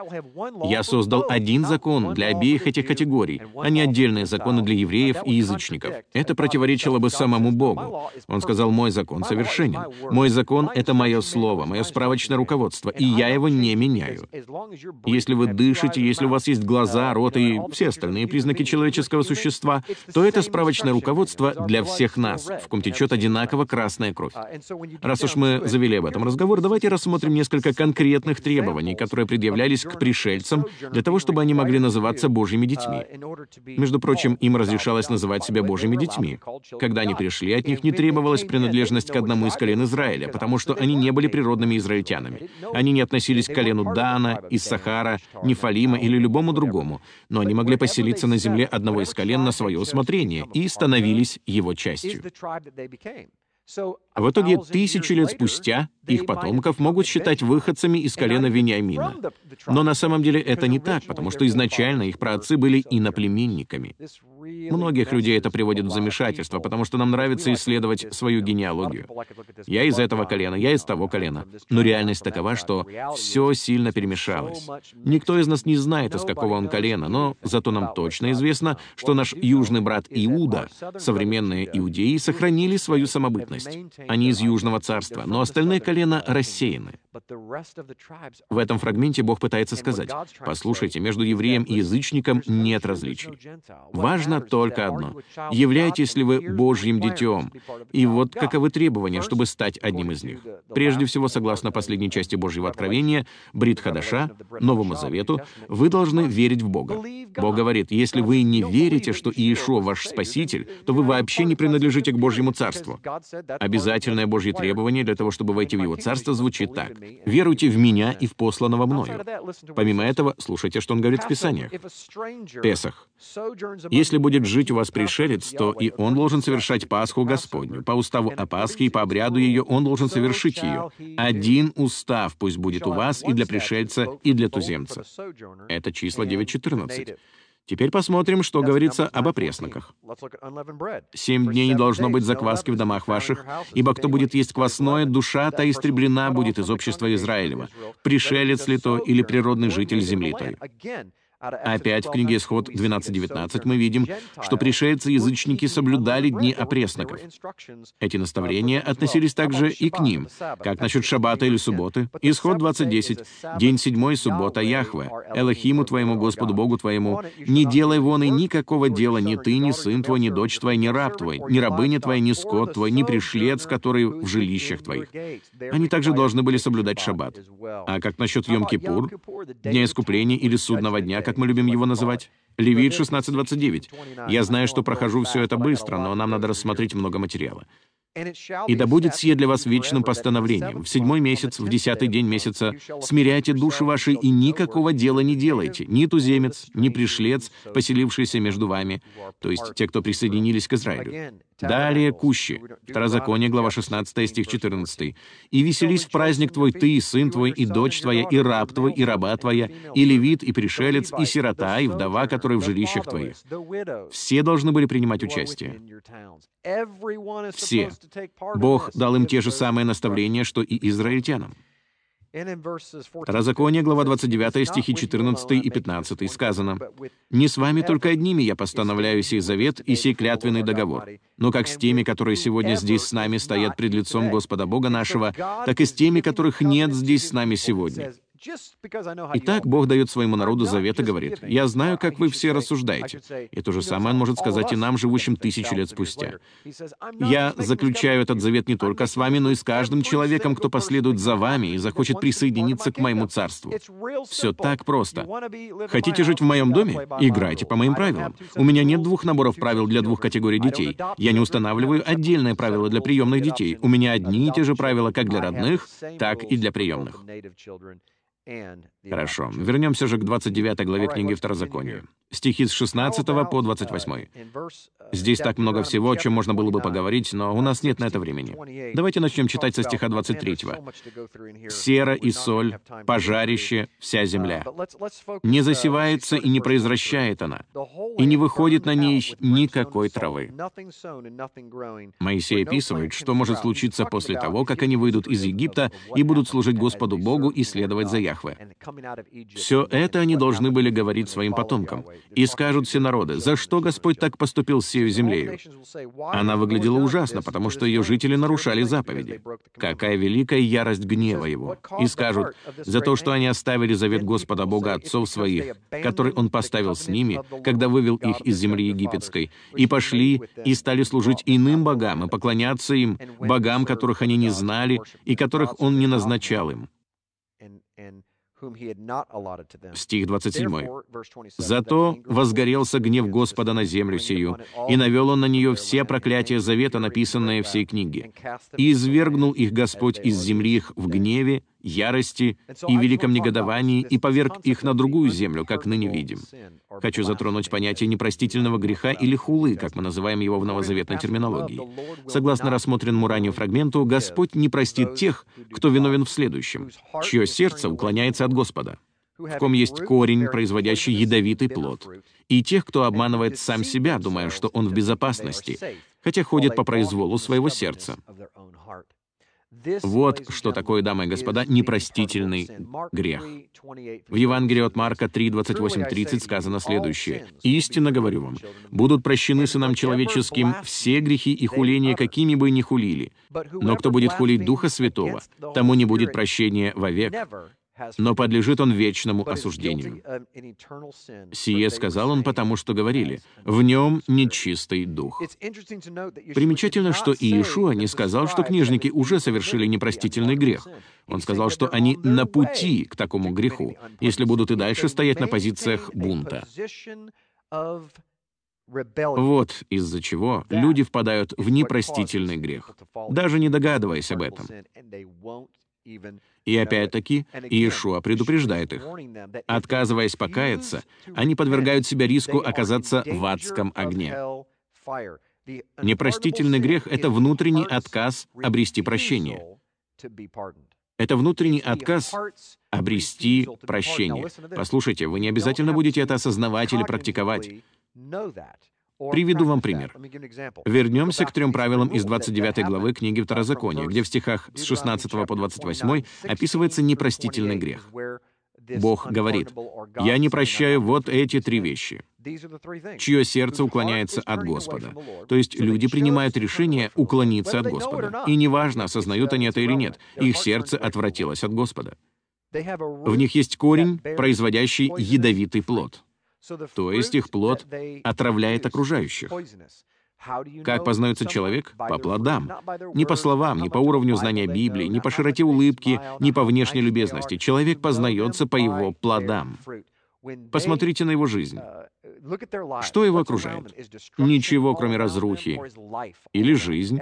Я создал один закон для обеих этих категорий, а не отдельные законы для евреев и язычников. Это противоречило бы самому Богу. Он сказал, «Мой закон совершенен. Мой закон — это мое слово, мое справочное руководство, и я его не меняю. Если вы дышите, если у вас есть глаза, рот и все остальные признаки человеческого существа, то это справочное руководство для всех нас, в ком течет одинаково красная кровь. Раз уж мы завели об этом разговор, давайте рассмотрим несколько конкретных требований, которые предъявлялись к пришельцам для того, чтобы они могли называться Божьими детьми. Между прочим, им разрешалось называть себя Божьими детьми. Когда они пришли, от них не требовалась принадлежность к одному из колен Израиля, потому что они не были природными израильтянами. Они не относились к колену Дана, Иссахара, Нефалима или любому другому, но они могли поселиться на земле одного из колен на свое усмотрение и становились его частью. В итоге, тысячи лет спустя, их потомков могут считать выходцами из колена Вениамина. Но на самом деле это не так, потому что изначально их праотцы были иноплеменниками. Многих людей это приводит в замешательство, потому что нам нравится исследовать свою генеалогию. Я из этого колена, я из того колена. Но реальность такова, что все сильно перемешалось. Никто из нас не знает, из какого он колена, но зато нам точно известно, что наш южный брат Иуда, современные иудеи, сохранили свою самобытность. Они из Южного царства, но остальные колена рассеяны. В этом фрагменте Бог пытается сказать, послушайте, между евреем и язычником нет различий. Важно только одно. Являетесь ли вы Божьим детем? И вот каковы требования, чтобы стать одним из них. Прежде всего, согласно последней части Божьего откровения, Брит Хадаша, Новому Завету, вы должны верить в Бога. Бог говорит, если вы не верите, что Иешуа ваш Спаситель, то вы вообще не принадлежите к Божьему Царству. Обязательное Божье требование для того, чтобы войти в Его Царство, звучит так. «Веруйте в Меня и в посланного Мною». Помимо этого, слушайте, что Он говорит в Писаниях. Песах. «Если будет жить у вас пришелец, то и он должен совершать Пасху Господню. По уставу о Пасхе и по обряду ее он должен совершить ее. Один устав пусть будет у вас и для пришельца, и для туземца». Это число 9.14. Теперь посмотрим, что говорится об опресноках. «Семь дней не должно быть закваски в домах ваших, ибо кто будет есть квасное, душа та истреблена будет из общества Израилева, пришелец ли то или природный житель земли той». Опять в книге Исход 12.19 мы видим, что пришельцы-язычники соблюдали дни опресноков. Эти наставления относились также и к ним. Как насчет шаббата или субботы? Исход 20.10. День седьмой, суббота Яхве. Элохиму твоему, Господу Богу твоему. Не делай вон и никакого дела ни ты, ни сын твой, ни дочь твоя, ни раб твой, ни рабыня твоя, ни скот твой, ни пришлец, который в жилищах твоих. Они также должны были соблюдать шаббат. А как насчет Йом-Кипур, дня искупления или судного дня, как мы любим его называть? Левит 16.29. Я знаю, что прохожу все это быстро, но нам надо рассмотреть много материала. И да будет сие для вас вечным постановлением. В седьмой месяц, в десятый день месяца смиряйте души ваши и никакого дела не делайте, ни туземец, ни пришлец, поселившийся между вами, то есть те, кто присоединились к Израилю. Далее кущи. Второзаконие, глава 16, стих 14. «И веселись в праздник твой ты, и сын твой, и дочь твоя, и раб твой, и раба твоя, и левит, и пришелец, и сирота, и вдова, которые в жилищах твоих». Все должны были принимать участие. Все. Бог дал им те же самые наставления, что и израильтянам. Второзаконие, глава 29, стихи 14 и 15 сказано, «Не с вами только одними я постановляю сей завет и сей клятвенный договор, но как с теми, которые сегодня здесь с нами стоят пред лицом Господа Бога нашего, так и с теми, которых нет здесь с нами сегодня. Итак, Бог дает своему народу завет и говорит, «Я знаю, как вы все рассуждаете». И то же самое Он может сказать и нам, живущим тысячи лет спустя. «Я заключаю этот завет не только с вами, но и с каждым человеком, кто последует за вами и захочет присоединиться к моему царству». Все так просто. Хотите жить в моем доме? Играйте по моим правилам. У меня нет двух наборов правил для двух категорий детей. Я не устанавливаю отдельные правила для приемных детей. У меня одни и те же правила как для родных, так и для приемных. Хорошо. Вернемся же к 29 главе книги Второзакония. Стихи с 16 по 28. Uh, Здесь так много всего, о чем можно было бы поговорить, но у нас нет на это времени. Давайте начнем читать со стиха 23. «Сера и соль, пожарище, вся uh, земля. Не uh, засевается и не произвращает она, и не выходит на ней никакой травы». Моисей описывает, что может случиться после того, как они выйдут из Египта и будут служить Господу Богу и следовать за Яхве. Все это они должны были говорить своим потомкам. И скажут все народы, за что Господь так поступил с сею землею? Она выглядела ужасно, потому что ее жители нарушали заповеди. Какая великая ярость гнева его. И скажут, за то, что они оставили завет Господа Бога отцов своих, который Он поставил с ними, когда вывел их из земли египетской, и пошли и стали служить иным богам и поклоняться им, богам, которых они не знали и которых Он не назначал им. Стих 27. «Зато возгорелся гнев Господа на землю сию, и навел он на нее все проклятия завета, написанные всей книге. И извергнул их Господь из земли их в гневе, ярости и великом негодовании и поверг их на другую землю, как ныне видим. Хочу затронуть понятие непростительного греха или хулы, как мы называем его в новозаветной терминологии. Согласно рассмотренному ранее фрагменту, Господь не простит тех, кто виновен в следующем, чье сердце уклоняется от Господа, в ком есть корень, производящий ядовитый плод, и тех, кто обманывает сам себя, думая, что он в безопасности, хотя ходит по произволу своего сердца. Вот что такое, дамы и господа, непростительный грех. В Евангелии от Марка 3, 28, 30 сказано следующее. «Истинно говорю вам, будут прощены сынам человеческим все грехи и хуления, какими бы ни хулили. Но кто будет хулить Духа Святого, тому не будет прощения вовек, но подлежит он вечному осуждению. Сие сказал он потому, что говорили, в нем нечистый дух. Примечательно, что Иешуа не сказал, что книжники уже совершили непростительный грех. Он сказал, что они на пути к такому греху, если будут и дальше стоять на позициях бунта. Вот из-за чего люди впадают в непростительный грех, даже не догадываясь об этом. И опять-таки, Иешуа предупреждает их. Отказываясь покаяться, они подвергают себя риску оказаться в адском огне. Непростительный грех — это внутренний отказ обрести прощение. Это внутренний отказ обрести прощение. Послушайте, вы не обязательно будете это осознавать или практиковать. Приведу вам пример. Вернемся к трем правилам из 29 главы книги Второзакония, где в стихах с 16 по 28 описывается непростительный грех. Бог говорит, «Я не прощаю вот эти три вещи, чье сердце уклоняется от Господа». То есть люди принимают решение уклониться от Господа. И неважно, осознают они это или нет, их сердце отвратилось от Господа. В них есть корень, производящий ядовитый плод. То есть их плод отравляет окружающих. Как познается человек? По плодам. Не по словам, не по уровню знания Библии, не по широте улыбки, не по внешней любезности. Человек познается по его плодам. Посмотрите на его жизнь. Что его окружает? Ничего, кроме разрухи. Или жизнь.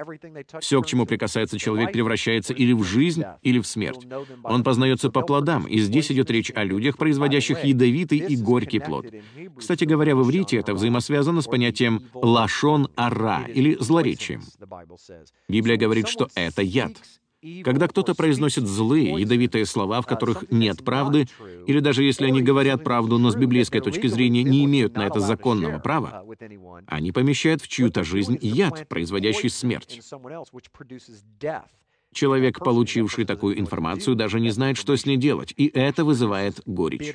Все, к чему прикасается человек, превращается или в жизнь, или в смерть. Он познается по плодам, и здесь идет речь о людях, производящих ядовитый и горький плод. Кстати говоря, в иврите это взаимосвязано с понятием «лашон ара» или «злоречием». Библия говорит, что это яд. Когда кто-то произносит злые, ядовитые слова, в которых нет правды, или даже если они говорят правду, но с библейской точки зрения не имеют на это законного права, они помещают в чью-то жизнь яд, производящий смерть. Человек, получивший такую информацию, даже не знает, что с ней делать, и это вызывает горечь.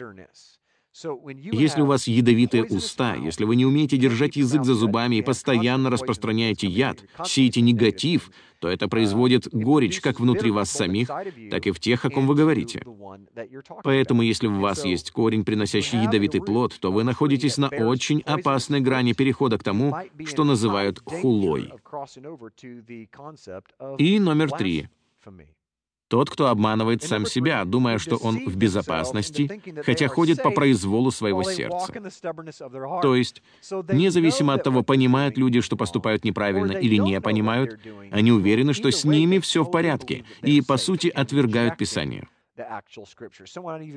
Если у вас ядовитые уста, если вы не умеете держать язык за зубами и постоянно распространяете яд, сеете негатив, то это производит горечь как внутри вас самих, так и в тех, о ком вы говорите. Поэтому, если в вас есть корень, приносящий ядовитый плод, то вы находитесь на очень опасной грани перехода к тому, что называют хулой. И номер три. Тот, кто обманывает сам себя, думая, что он в безопасности, хотя ходит по произволу своего сердца. То есть, независимо от того, понимают люди, что поступают неправильно или не понимают, они уверены, что с ними все в порядке, и, по сути, отвергают Писание.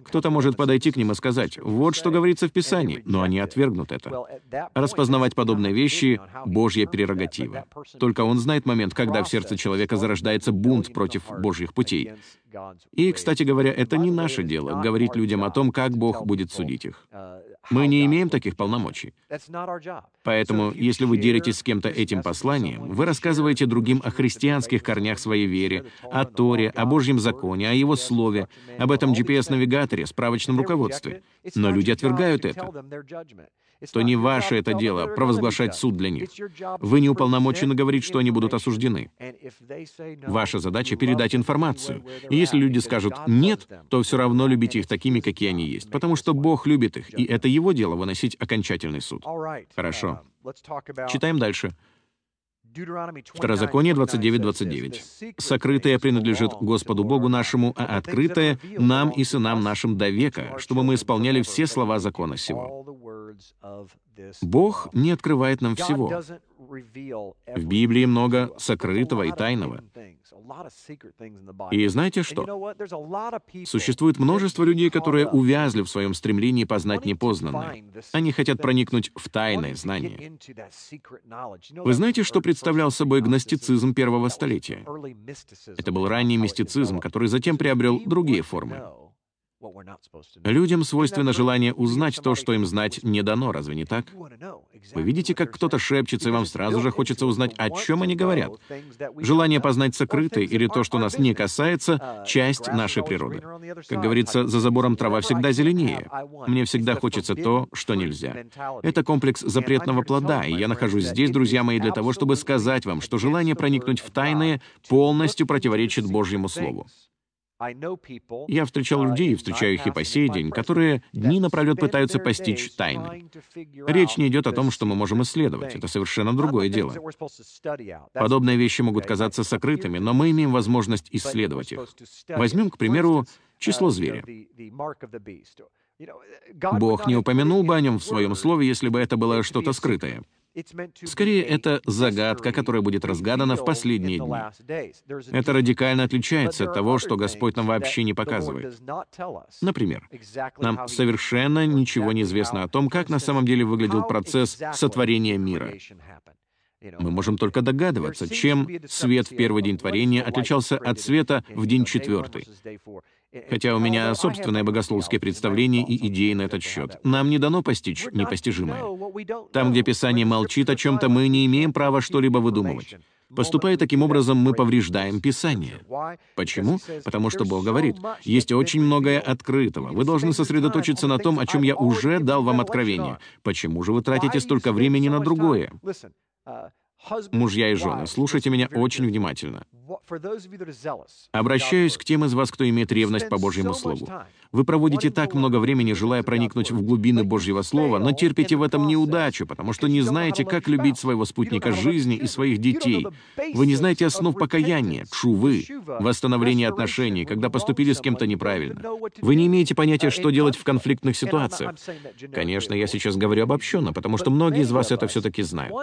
Кто-то может подойти к ним и сказать, вот что говорится в Писании, но они отвергнут это. Распознавать подобные вещи — Божья прерогатива. Только он знает момент, когда в сердце человека зарождается бунт против Божьих путей. И, кстати говоря, это не наше дело — говорить людям о том, как Бог будет судить их. Мы не имеем таких полномочий. Поэтому, если вы делитесь с кем-то этим посланием, вы рассказываете другим о христианских корнях своей вере, о Торе, о Божьем законе, о Его Слове, об этом GPS-навигаторе, справочном руководстве. Но люди отвергают это то не ваше это дело провозглашать суд для них. Вы не уполномочены говорить, что они будут осуждены. Ваша задача — передать информацию. И если люди скажут «нет», то все равно любите их такими, какие они есть, потому что Бог любит их, и это его дело выносить окончательный суд. Хорошо. Читаем дальше. Второзаконие 29.29. «Сокрытое принадлежит Господу Богу нашему, а открытое — нам и сынам нашим до века, чтобы мы исполняли все слова закона сего». Бог не открывает нам всего. В Библии много сокрытого и тайного. И знаете что? Существует множество людей, которые увязли в своем стремлении познать непознанное. Они хотят проникнуть в тайное знание. Вы знаете, что представлял собой гностицизм первого столетия? Это был ранний мистицизм, который затем приобрел другие формы. Людям свойственно желание узнать то, что им знать не дано, разве не так? Вы видите, как кто-то шепчется, и вам сразу же хочется узнать, о чем они говорят. Желание познать сокрытое или то, что нас не касается, — часть нашей природы. Как говорится, за забором трава всегда зеленее. Мне всегда хочется то, что нельзя. Это комплекс запретного плода, и я нахожусь здесь, друзья мои, для того, чтобы сказать вам, что желание проникнуть в тайное полностью противоречит Божьему Слову. Я встречал людей, и встречаю их и по сей день, которые дни напролет пытаются постичь тайны. Речь не идет о том, что мы можем исследовать. Это совершенно другое дело. Подобные вещи могут казаться сокрытыми, но мы имеем возможность исследовать их. Возьмем, к примеру, число зверя. Бог не упомянул бы о нем в своем слове, если бы это было что-то скрытое. Скорее, это загадка, которая будет разгадана в последние дни. Это радикально отличается от того, что Господь нам вообще не показывает. Например, нам совершенно ничего не известно о том, как на самом деле выглядел процесс сотворения мира. Мы можем только догадываться, чем свет в первый день творения отличался от света в день четвертый. Хотя у меня собственное богословское представление и идеи на этот счет. Нам не дано постичь непостижимое. Там, где Писание молчит о чем-то, мы не имеем права что-либо выдумывать. Поступая таким образом, мы повреждаем Писание. Почему? Потому что Бог говорит, есть очень многое открытого. Вы должны сосредоточиться на том, о чем я уже дал вам откровение. Почему же вы тратите столько времени на другое? Мужья и жены, слушайте меня очень внимательно. Обращаюсь к тем из вас, кто имеет ревность по Божьему Слову. Вы проводите так много времени, желая проникнуть в глубины Божьего Слова, но терпите в этом неудачу, потому что не знаете, как любить своего спутника жизни и своих детей. Вы не знаете основ покаяния, чувы, восстановления отношений, когда поступили с кем-то неправильно. Вы не имеете понятия, что делать в конфликтных ситуациях. Конечно, я сейчас говорю обобщенно, потому что многие из вас это все-таки знают.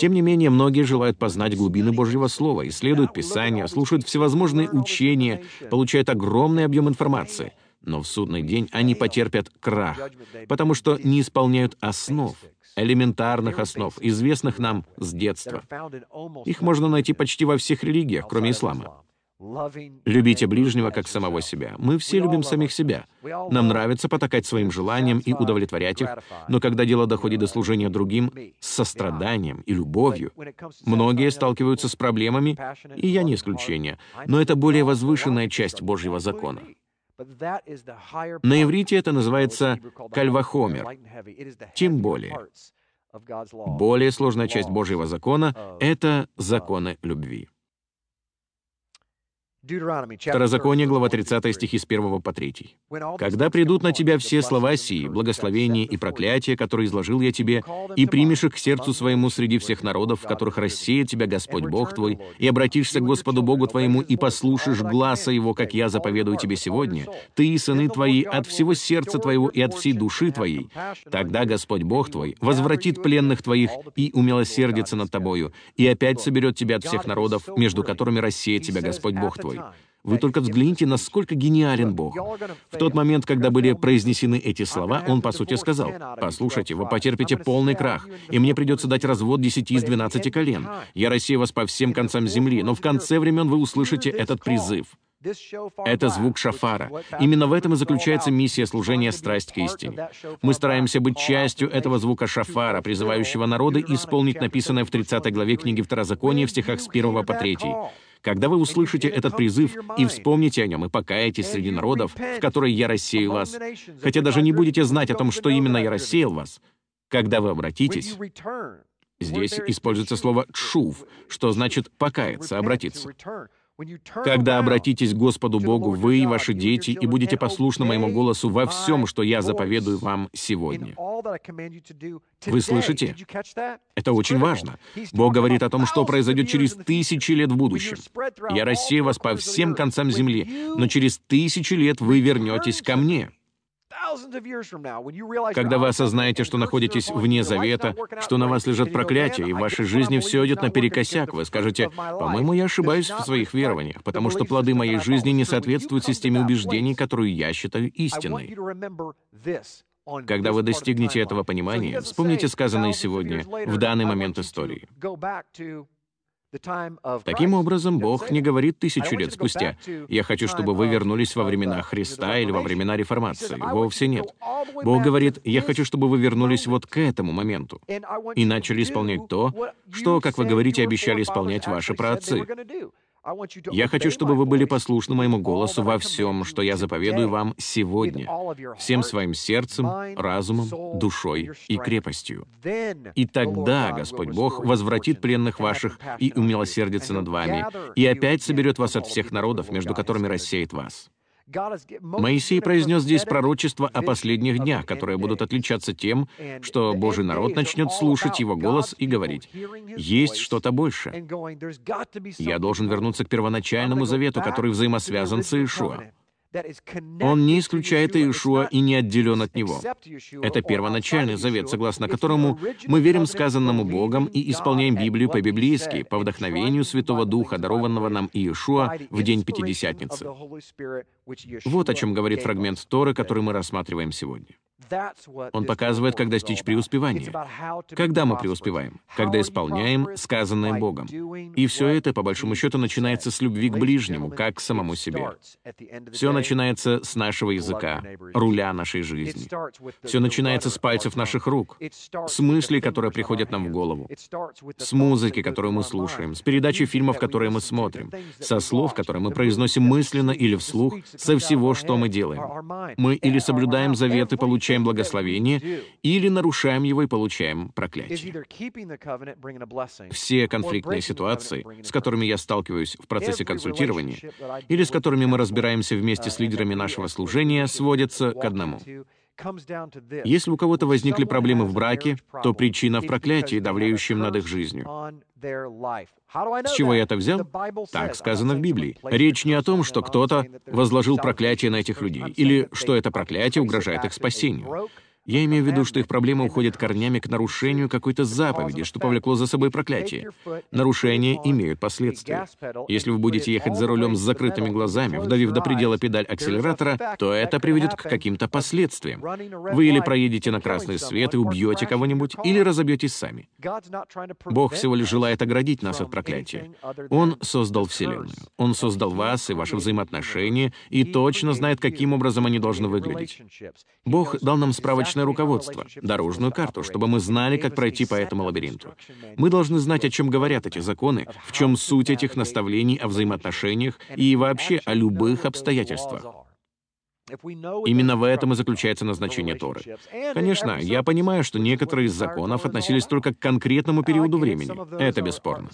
Тем не менее, многие желают познать глубины Божьего Слова, исследуют Писания, слушают всевозможные учения, получают огромный объем информации — но в судный день они потерпят крах, потому что не исполняют основ, элементарных основ, известных нам с детства. Их можно найти почти во всех религиях, кроме ислама. Любите ближнего как самого себя. Мы все любим самих себя. Нам нравится потакать своим желаниям и удовлетворять их, но когда дело доходит до служения другим с состраданием и любовью, многие сталкиваются с проблемами, и я не исключение, но это более возвышенная часть Божьего закона. На иврите это называется кальвахомер. Тем более. Более сложная часть Божьего закона — это законы любви. Второзаконие, глава 30, стихи с 1 по 3. «Когда придут на тебя все слова сии, благословения и проклятия, которые изложил я тебе, и примешь их к сердцу своему среди всех народов, в которых рассеет тебя Господь Бог твой, и обратишься к Господу Богу твоему, и послушаешь гласа Его, как я заповедую тебе сегодня, ты и сыны твои от всего сердца твоего и от всей души твоей, тогда Господь Бог твой возвратит пленных твоих и умилосердится над тобою, и опять соберет тебя от всех народов, между которыми рассеет тебя Господь Бог твой, собой. Вы только взгляните, насколько гениален Бог. В тот момент, когда были произнесены эти слова, он, по сути, сказал, «Послушайте, вы потерпите полный крах, и мне придется дать развод десяти из двенадцати колен. Я рассею вас по всем концам земли, но в конце времен вы услышите этот призыв». Это звук шафара. Именно в этом и заключается миссия служения «Страсть к истине». Мы стараемся быть частью этого звука шафара, призывающего народы исполнить написанное в 30 главе книги Второзакония в стихах с 1 по 3. Когда вы услышите этот призыв и вспомните о нем, и покаетесь среди народов, в которые я рассею вас, хотя даже не будете знать о том, что именно я рассеял вас, когда вы обратитесь, здесь используется слово «чув», что значит «покаяться», «обратиться». Когда обратитесь к Господу Богу, вы и ваши дети, и будете послушны моему голосу во всем, что я заповедую вам сегодня. Вы слышите? Это очень важно. Бог говорит о том, что произойдет через тысячи лет в будущем. Я рассею вас по всем концам земли, но через тысячи лет вы вернетесь ко мне. Когда вы осознаете, что находитесь вне завета, что на вас лежат проклятия, и в вашей жизни все идет наперекосяк, вы скажете, «По-моему, я ошибаюсь в своих верованиях, потому что плоды моей жизни не соответствуют системе убеждений, которую я считаю истинной». Когда вы достигнете этого понимания, вспомните сказанное сегодня, в данный момент истории. Таким образом, Бог не говорит тысячу лет спустя, «Я хочу, чтобы вы вернулись во времена Христа или во времена Реформации». Вовсе нет. Бог говорит, «Я хочу, чтобы вы вернулись вот к этому моменту» и начали исполнять то, что, как вы говорите, обещали исполнять ваши праотцы. Я хочу, чтобы вы были послушны моему голосу во всем, что я заповедую вам сегодня, всем своим сердцем, разумом, душой и крепостью. И тогда Господь Бог возвратит пленных ваших и умилосердится над вами, и опять соберет вас от всех народов, между которыми рассеет вас. Моисей произнес здесь пророчество о последних днях, которые будут отличаться тем, что Божий народ начнет слушать его голос и говорить, «Есть что-то большее. Я должен вернуться к первоначальному завету, который взаимосвязан с Иешуа. Он не исключает Иешуа и не отделен от него. Это первоначальный завет, согласно которому мы верим сказанному Богом и исполняем Библию по-библейски, по вдохновению Святого Духа, дарованного нам Иешуа в день Пятидесятницы. Вот о чем говорит фрагмент Торы, который мы рассматриваем сегодня. Он показывает, как достичь преуспевания. Когда мы преуспеваем? Когда исполняем сказанное Богом. И все это, по большому счету, начинается с любви к ближнему, как к самому себе. Все начинается с нашего языка, руля нашей жизни. Все начинается с пальцев наших рук, с мыслей, которые приходят нам в голову, с музыки, которую мы слушаем, с передачи фильмов, которые мы смотрим, со слов, которые мы произносим мысленно или вслух, со всего, что мы делаем. Мы или соблюдаем заветы, получаем получаем благословение, или нарушаем его и получаем проклятие. Все конфликтные ситуации, с которыми я сталкиваюсь в процессе консультирования, или с которыми мы разбираемся вместе с лидерами нашего служения, сводятся к одному — если у кого-то возникли проблемы в браке, то причина в проклятии, давлеющем над их жизнью. С чего я это взял? Так сказано в Библии. Речь не о том, что кто-то возложил проклятие на этих людей, или что это проклятие угрожает их спасению. Я имею в виду, что их проблема уходит корнями к нарушению какой-то заповеди, что повлекло за собой проклятие. Нарушения имеют последствия. Если вы будете ехать за рулем с закрытыми глазами, вдавив до предела педаль акселератора, то это приведет к каким-то последствиям. Вы или проедете на красный свет и убьете кого-нибудь, или разобьетесь сами. Бог всего лишь желает оградить нас от проклятия. Он создал Вселенную. Он создал вас и ваши взаимоотношения, и точно знает, каким образом они должны выглядеть. Бог дал нам справочный точное руководство, дорожную карту, чтобы мы знали, как пройти по этому лабиринту. Мы должны знать, о чем говорят эти законы, в чем суть этих наставлений о взаимоотношениях и вообще о любых обстоятельствах. Именно в этом и заключается назначение Торы. Конечно, я понимаю, что некоторые из законов относились только к конкретному периоду времени. Это бесспорно.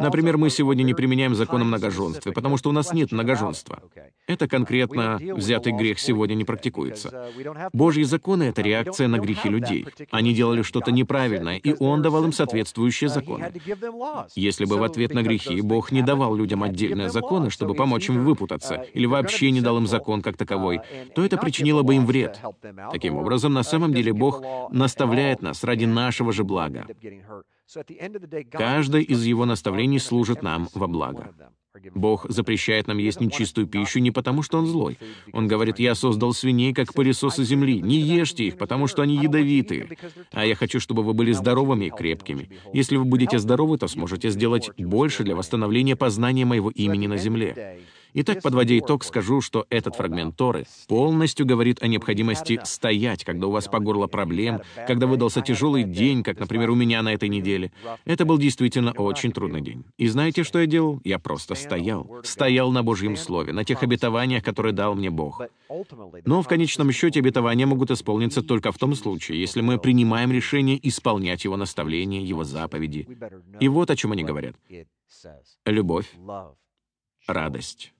Например, мы сегодня не применяем закон о многоженстве, потому что у нас нет многоженства. Это конкретно взятый грех сегодня не практикуется. Божьи законы — это реакция на грехи людей. Они делали что-то неправильное, и Он давал им соответствующие законы. Если бы в ответ на грехи Бог не давал людям отдельные законы, чтобы помочь им выпутаться, или вообще не дал им закон как таковой, собой, то это причинило бы им вред. Таким образом, на самом деле Бог наставляет нас ради нашего же блага. Каждое из Его наставлений служит нам во благо. Бог запрещает нам есть нечистую пищу не потому, что Он злой. Он говорит, «Я создал свиней, как пылесосы земли. Не ешьте их, потому что они ядовиты. А я хочу, чтобы вы были здоровыми и крепкими. Если вы будете здоровы, то сможете сделать больше для восстановления познания Моего имени на земле». Итак, подводя итог, скажу, что этот фрагмент Торы полностью говорит о необходимости стоять, когда у вас по горло проблем, когда выдался тяжелый день, как, например, у меня на этой неделе. Это был действительно очень трудный день. И знаете, что я делал? Я просто стоял. Стоял на Божьем Слове, на тех обетованиях, которые дал мне Бог. Но в конечном счете обетования могут исполниться только в том случае, если мы принимаем решение исполнять Его наставления, Его заповеди. И вот о чем они говорят. Любовь, радость,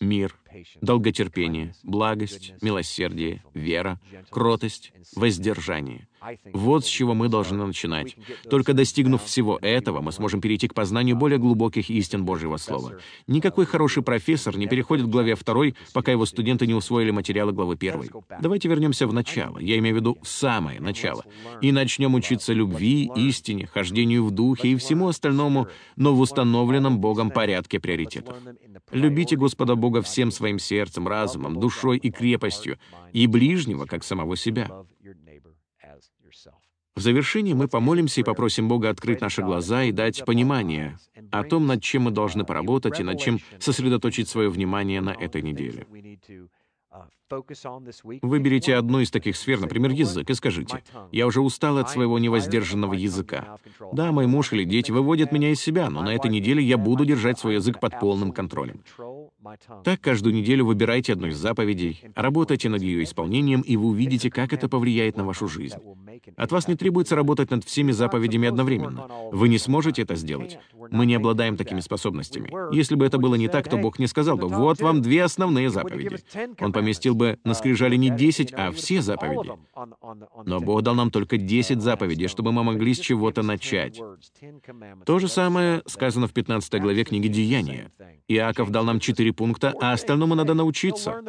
мир, долготерпение, благость, милосердие, вера, кротость, воздержание. Вот с чего мы должны начинать. Только достигнув всего этого, мы сможем перейти к познанию более глубоких истин Божьего Слова. Никакой хороший профессор не переходит к главе 2, пока его студенты не усвоили материалы главы 1. Давайте вернемся в начало, я имею в виду в самое начало, и начнем учиться любви, истине, хождению в духе и всему остальному, но в установленном Богом порядке приоритетов. Любите Господа Бога всем своим сердцем, разумом, душой и крепостью, и ближнего, как самого себя. В завершении мы помолимся и попросим Бога открыть наши глаза и дать понимание о том, над чем мы должны поработать и над чем сосредоточить свое внимание на этой неделе. Выберите одну из таких сфер, например, язык, и скажите, «Я уже устал от своего невоздержанного языка. Да, мой муж или дети выводят меня из себя, но на этой неделе я буду держать свой язык под полным контролем». Так каждую неделю выбирайте одну из заповедей, работайте над ее исполнением, и вы увидите, как это повлияет на вашу жизнь. От вас не требуется работать над всеми заповедями одновременно. Вы не сможете это сделать. Мы не обладаем такими способностями. Если бы это было не так, то Бог не сказал бы, «Вот вам две основные заповеди». Он поместил бы на скрижали не 10, а все заповеди. Но Бог дал нам только 10 заповедей, чтобы мы могли с чего-то начать. То же самое сказано в 15 главе книги «Деяния». Иаков дал нам 4 пункта, а остальному надо научиться.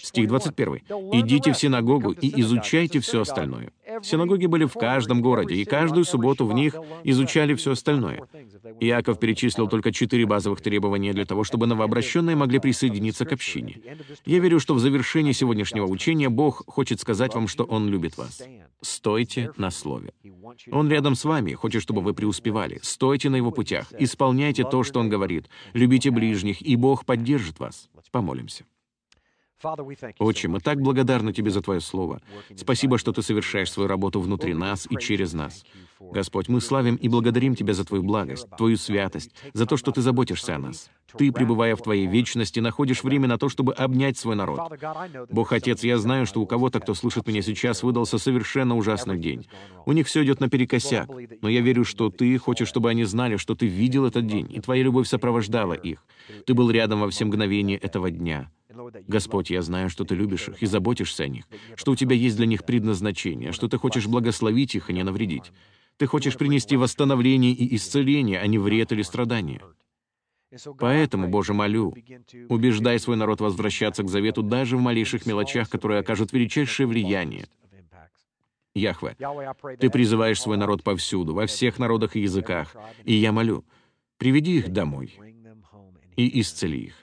Стих 21. «Идите в синагогу и изучайте все остальное». Синагоги были в каждом городе, и каждую субботу в них изучали все остальное. Иаков перечислил только четыре базовых требования для того, чтобы новообращенные могли присоединиться к общине. Я верю, что в завершении сегодняшнего учения Бог хочет сказать вам, что Он любит вас. Стойте на Слове. Он рядом с вами, хочет, чтобы вы преуспевали. Стойте на Его путях, исполняйте то, что Он говорит. Любите ближних, и Бог поддержит вас. Помолимся. Отче, мы так благодарны Тебе за Твое Слово. Спасибо, что Ты совершаешь свою работу внутри нас и через нас. Господь, мы славим и благодарим Тебя за Твою благость, Твою святость, за то, что Ты заботишься о нас. Ты, пребывая в Твоей вечности, находишь время на то, чтобы обнять свой народ. Бог Отец, я знаю, что у кого-то, кто слышит меня сейчас, выдался совершенно ужасный день. У них все идет наперекосяк, но я верю, что Ты хочешь, чтобы они знали, что Ты видел этот день, и Твоя любовь сопровождала их. Ты был рядом во все мгновения этого дня. Господь, я знаю, что Ты любишь их и заботишься о них, что у Тебя есть для них предназначение, что Ты хочешь благословить их и не навредить. Ты хочешь принести восстановление и исцеление, а не вред или страдания. Поэтому, Боже, молю, убеждай свой народ возвращаться к завету даже в малейших мелочах, которые окажут величайшее влияние. Яхве, Ты призываешь свой народ повсюду, во всех народах и языках, и я молю, приведи их домой и исцели их.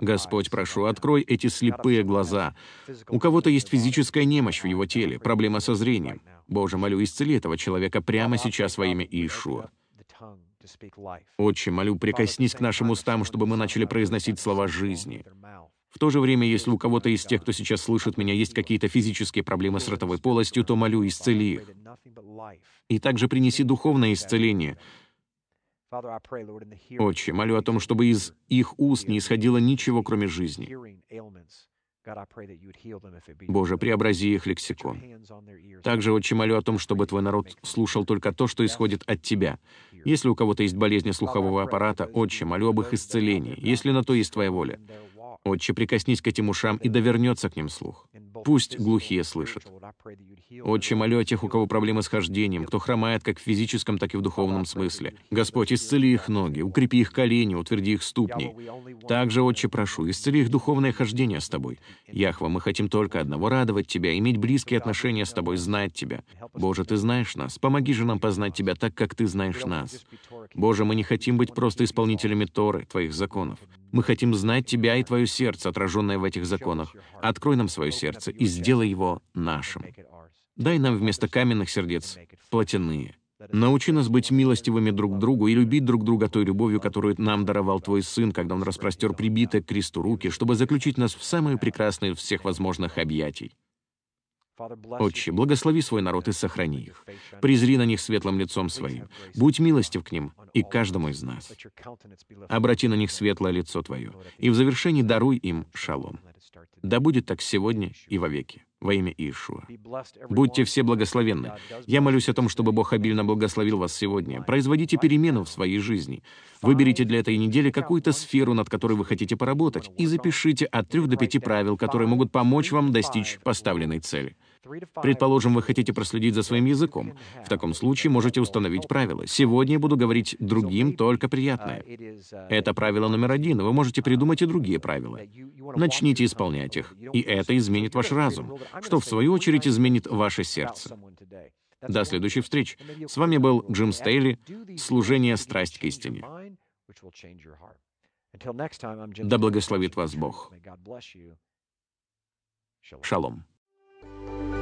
Господь, прошу, открой эти слепые глаза. У кого-то есть физическая немощь в его теле, проблема со зрением. Боже, молю, исцели этого человека прямо сейчас во имя Иешуа. Отче, молю, прикоснись к нашим устам, чтобы мы начали произносить слова жизни. В то же время, если у кого-то из тех, кто сейчас слышит меня, есть какие-то физические проблемы с ротовой полостью, то молю, исцели их. И также принеси духовное исцеление — Отче, молю о том, чтобы из их уст не исходило ничего, кроме жизни. Боже, преобрази их лексикон. Также, Отче, молю о том, чтобы Твой народ слушал только то, что исходит от Тебя. Если у кого-то есть болезни слухового аппарата, Отче, молю об их исцелении, если на то есть Твоя воля. Отче, прикоснись к этим ушам, и довернется к ним слух. Пусть глухие слышат. Отче, молю о тех, у кого проблемы с хождением, кто хромает как в физическом, так и в духовном смысле. Господь, исцели их ноги, укрепи их колени, утверди их ступни. Также, Отче, прошу, исцели их духовное хождение с Тобой. Яхва, мы хотим только одного — радовать Тебя, иметь близкие отношения с Тобой, знать Тебя. Боже, Ты знаешь нас. Помоги же нам познать Тебя так, как Ты знаешь нас. Боже, мы не хотим быть просто исполнителями Торы, Твоих законов. Мы хотим знать Тебя и Твое сердце, отраженное в этих законах. Открой нам свое сердце и сделай его нашим. Дай нам вместо каменных сердец плотяные. Научи нас быть милостивыми друг к другу и любить друг друга той любовью, которую нам даровал Твой Сын, когда Он распростер прибитые к кресту руки, чтобы заключить нас в самые прекрасные из всех возможных объятий. Отче, благослови свой народ и сохрани их. Презри на них светлым лицом своим. Будь милостив к ним и каждому из нас. Обрати на них светлое лицо Твое, и в завершении даруй им шалом. Да будет так сегодня и вовеки во имя Иешуа. Будьте все благословенны. Я молюсь о том, чтобы Бог обильно благословил вас сегодня. Производите перемену в своей жизни. Выберите для этой недели какую-то сферу, над которой вы хотите поработать, и запишите от трех до пяти правил, которые могут помочь вам достичь поставленной цели. Предположим, вы хотите проследить за своим языком. В таком случае можете установить правила. Сегодня я буду говорить другим только приятное. Это правило номер один, вы можете придумать и другие правила. Начните исполнять их, и это изменит ваш разум, что в свою очередь изменит ваше сердце. До следующих встреч. С вами был Джим Стейли, «Служение. Страсть к истине». Да благословит вас Бог. Шалом. Thank you.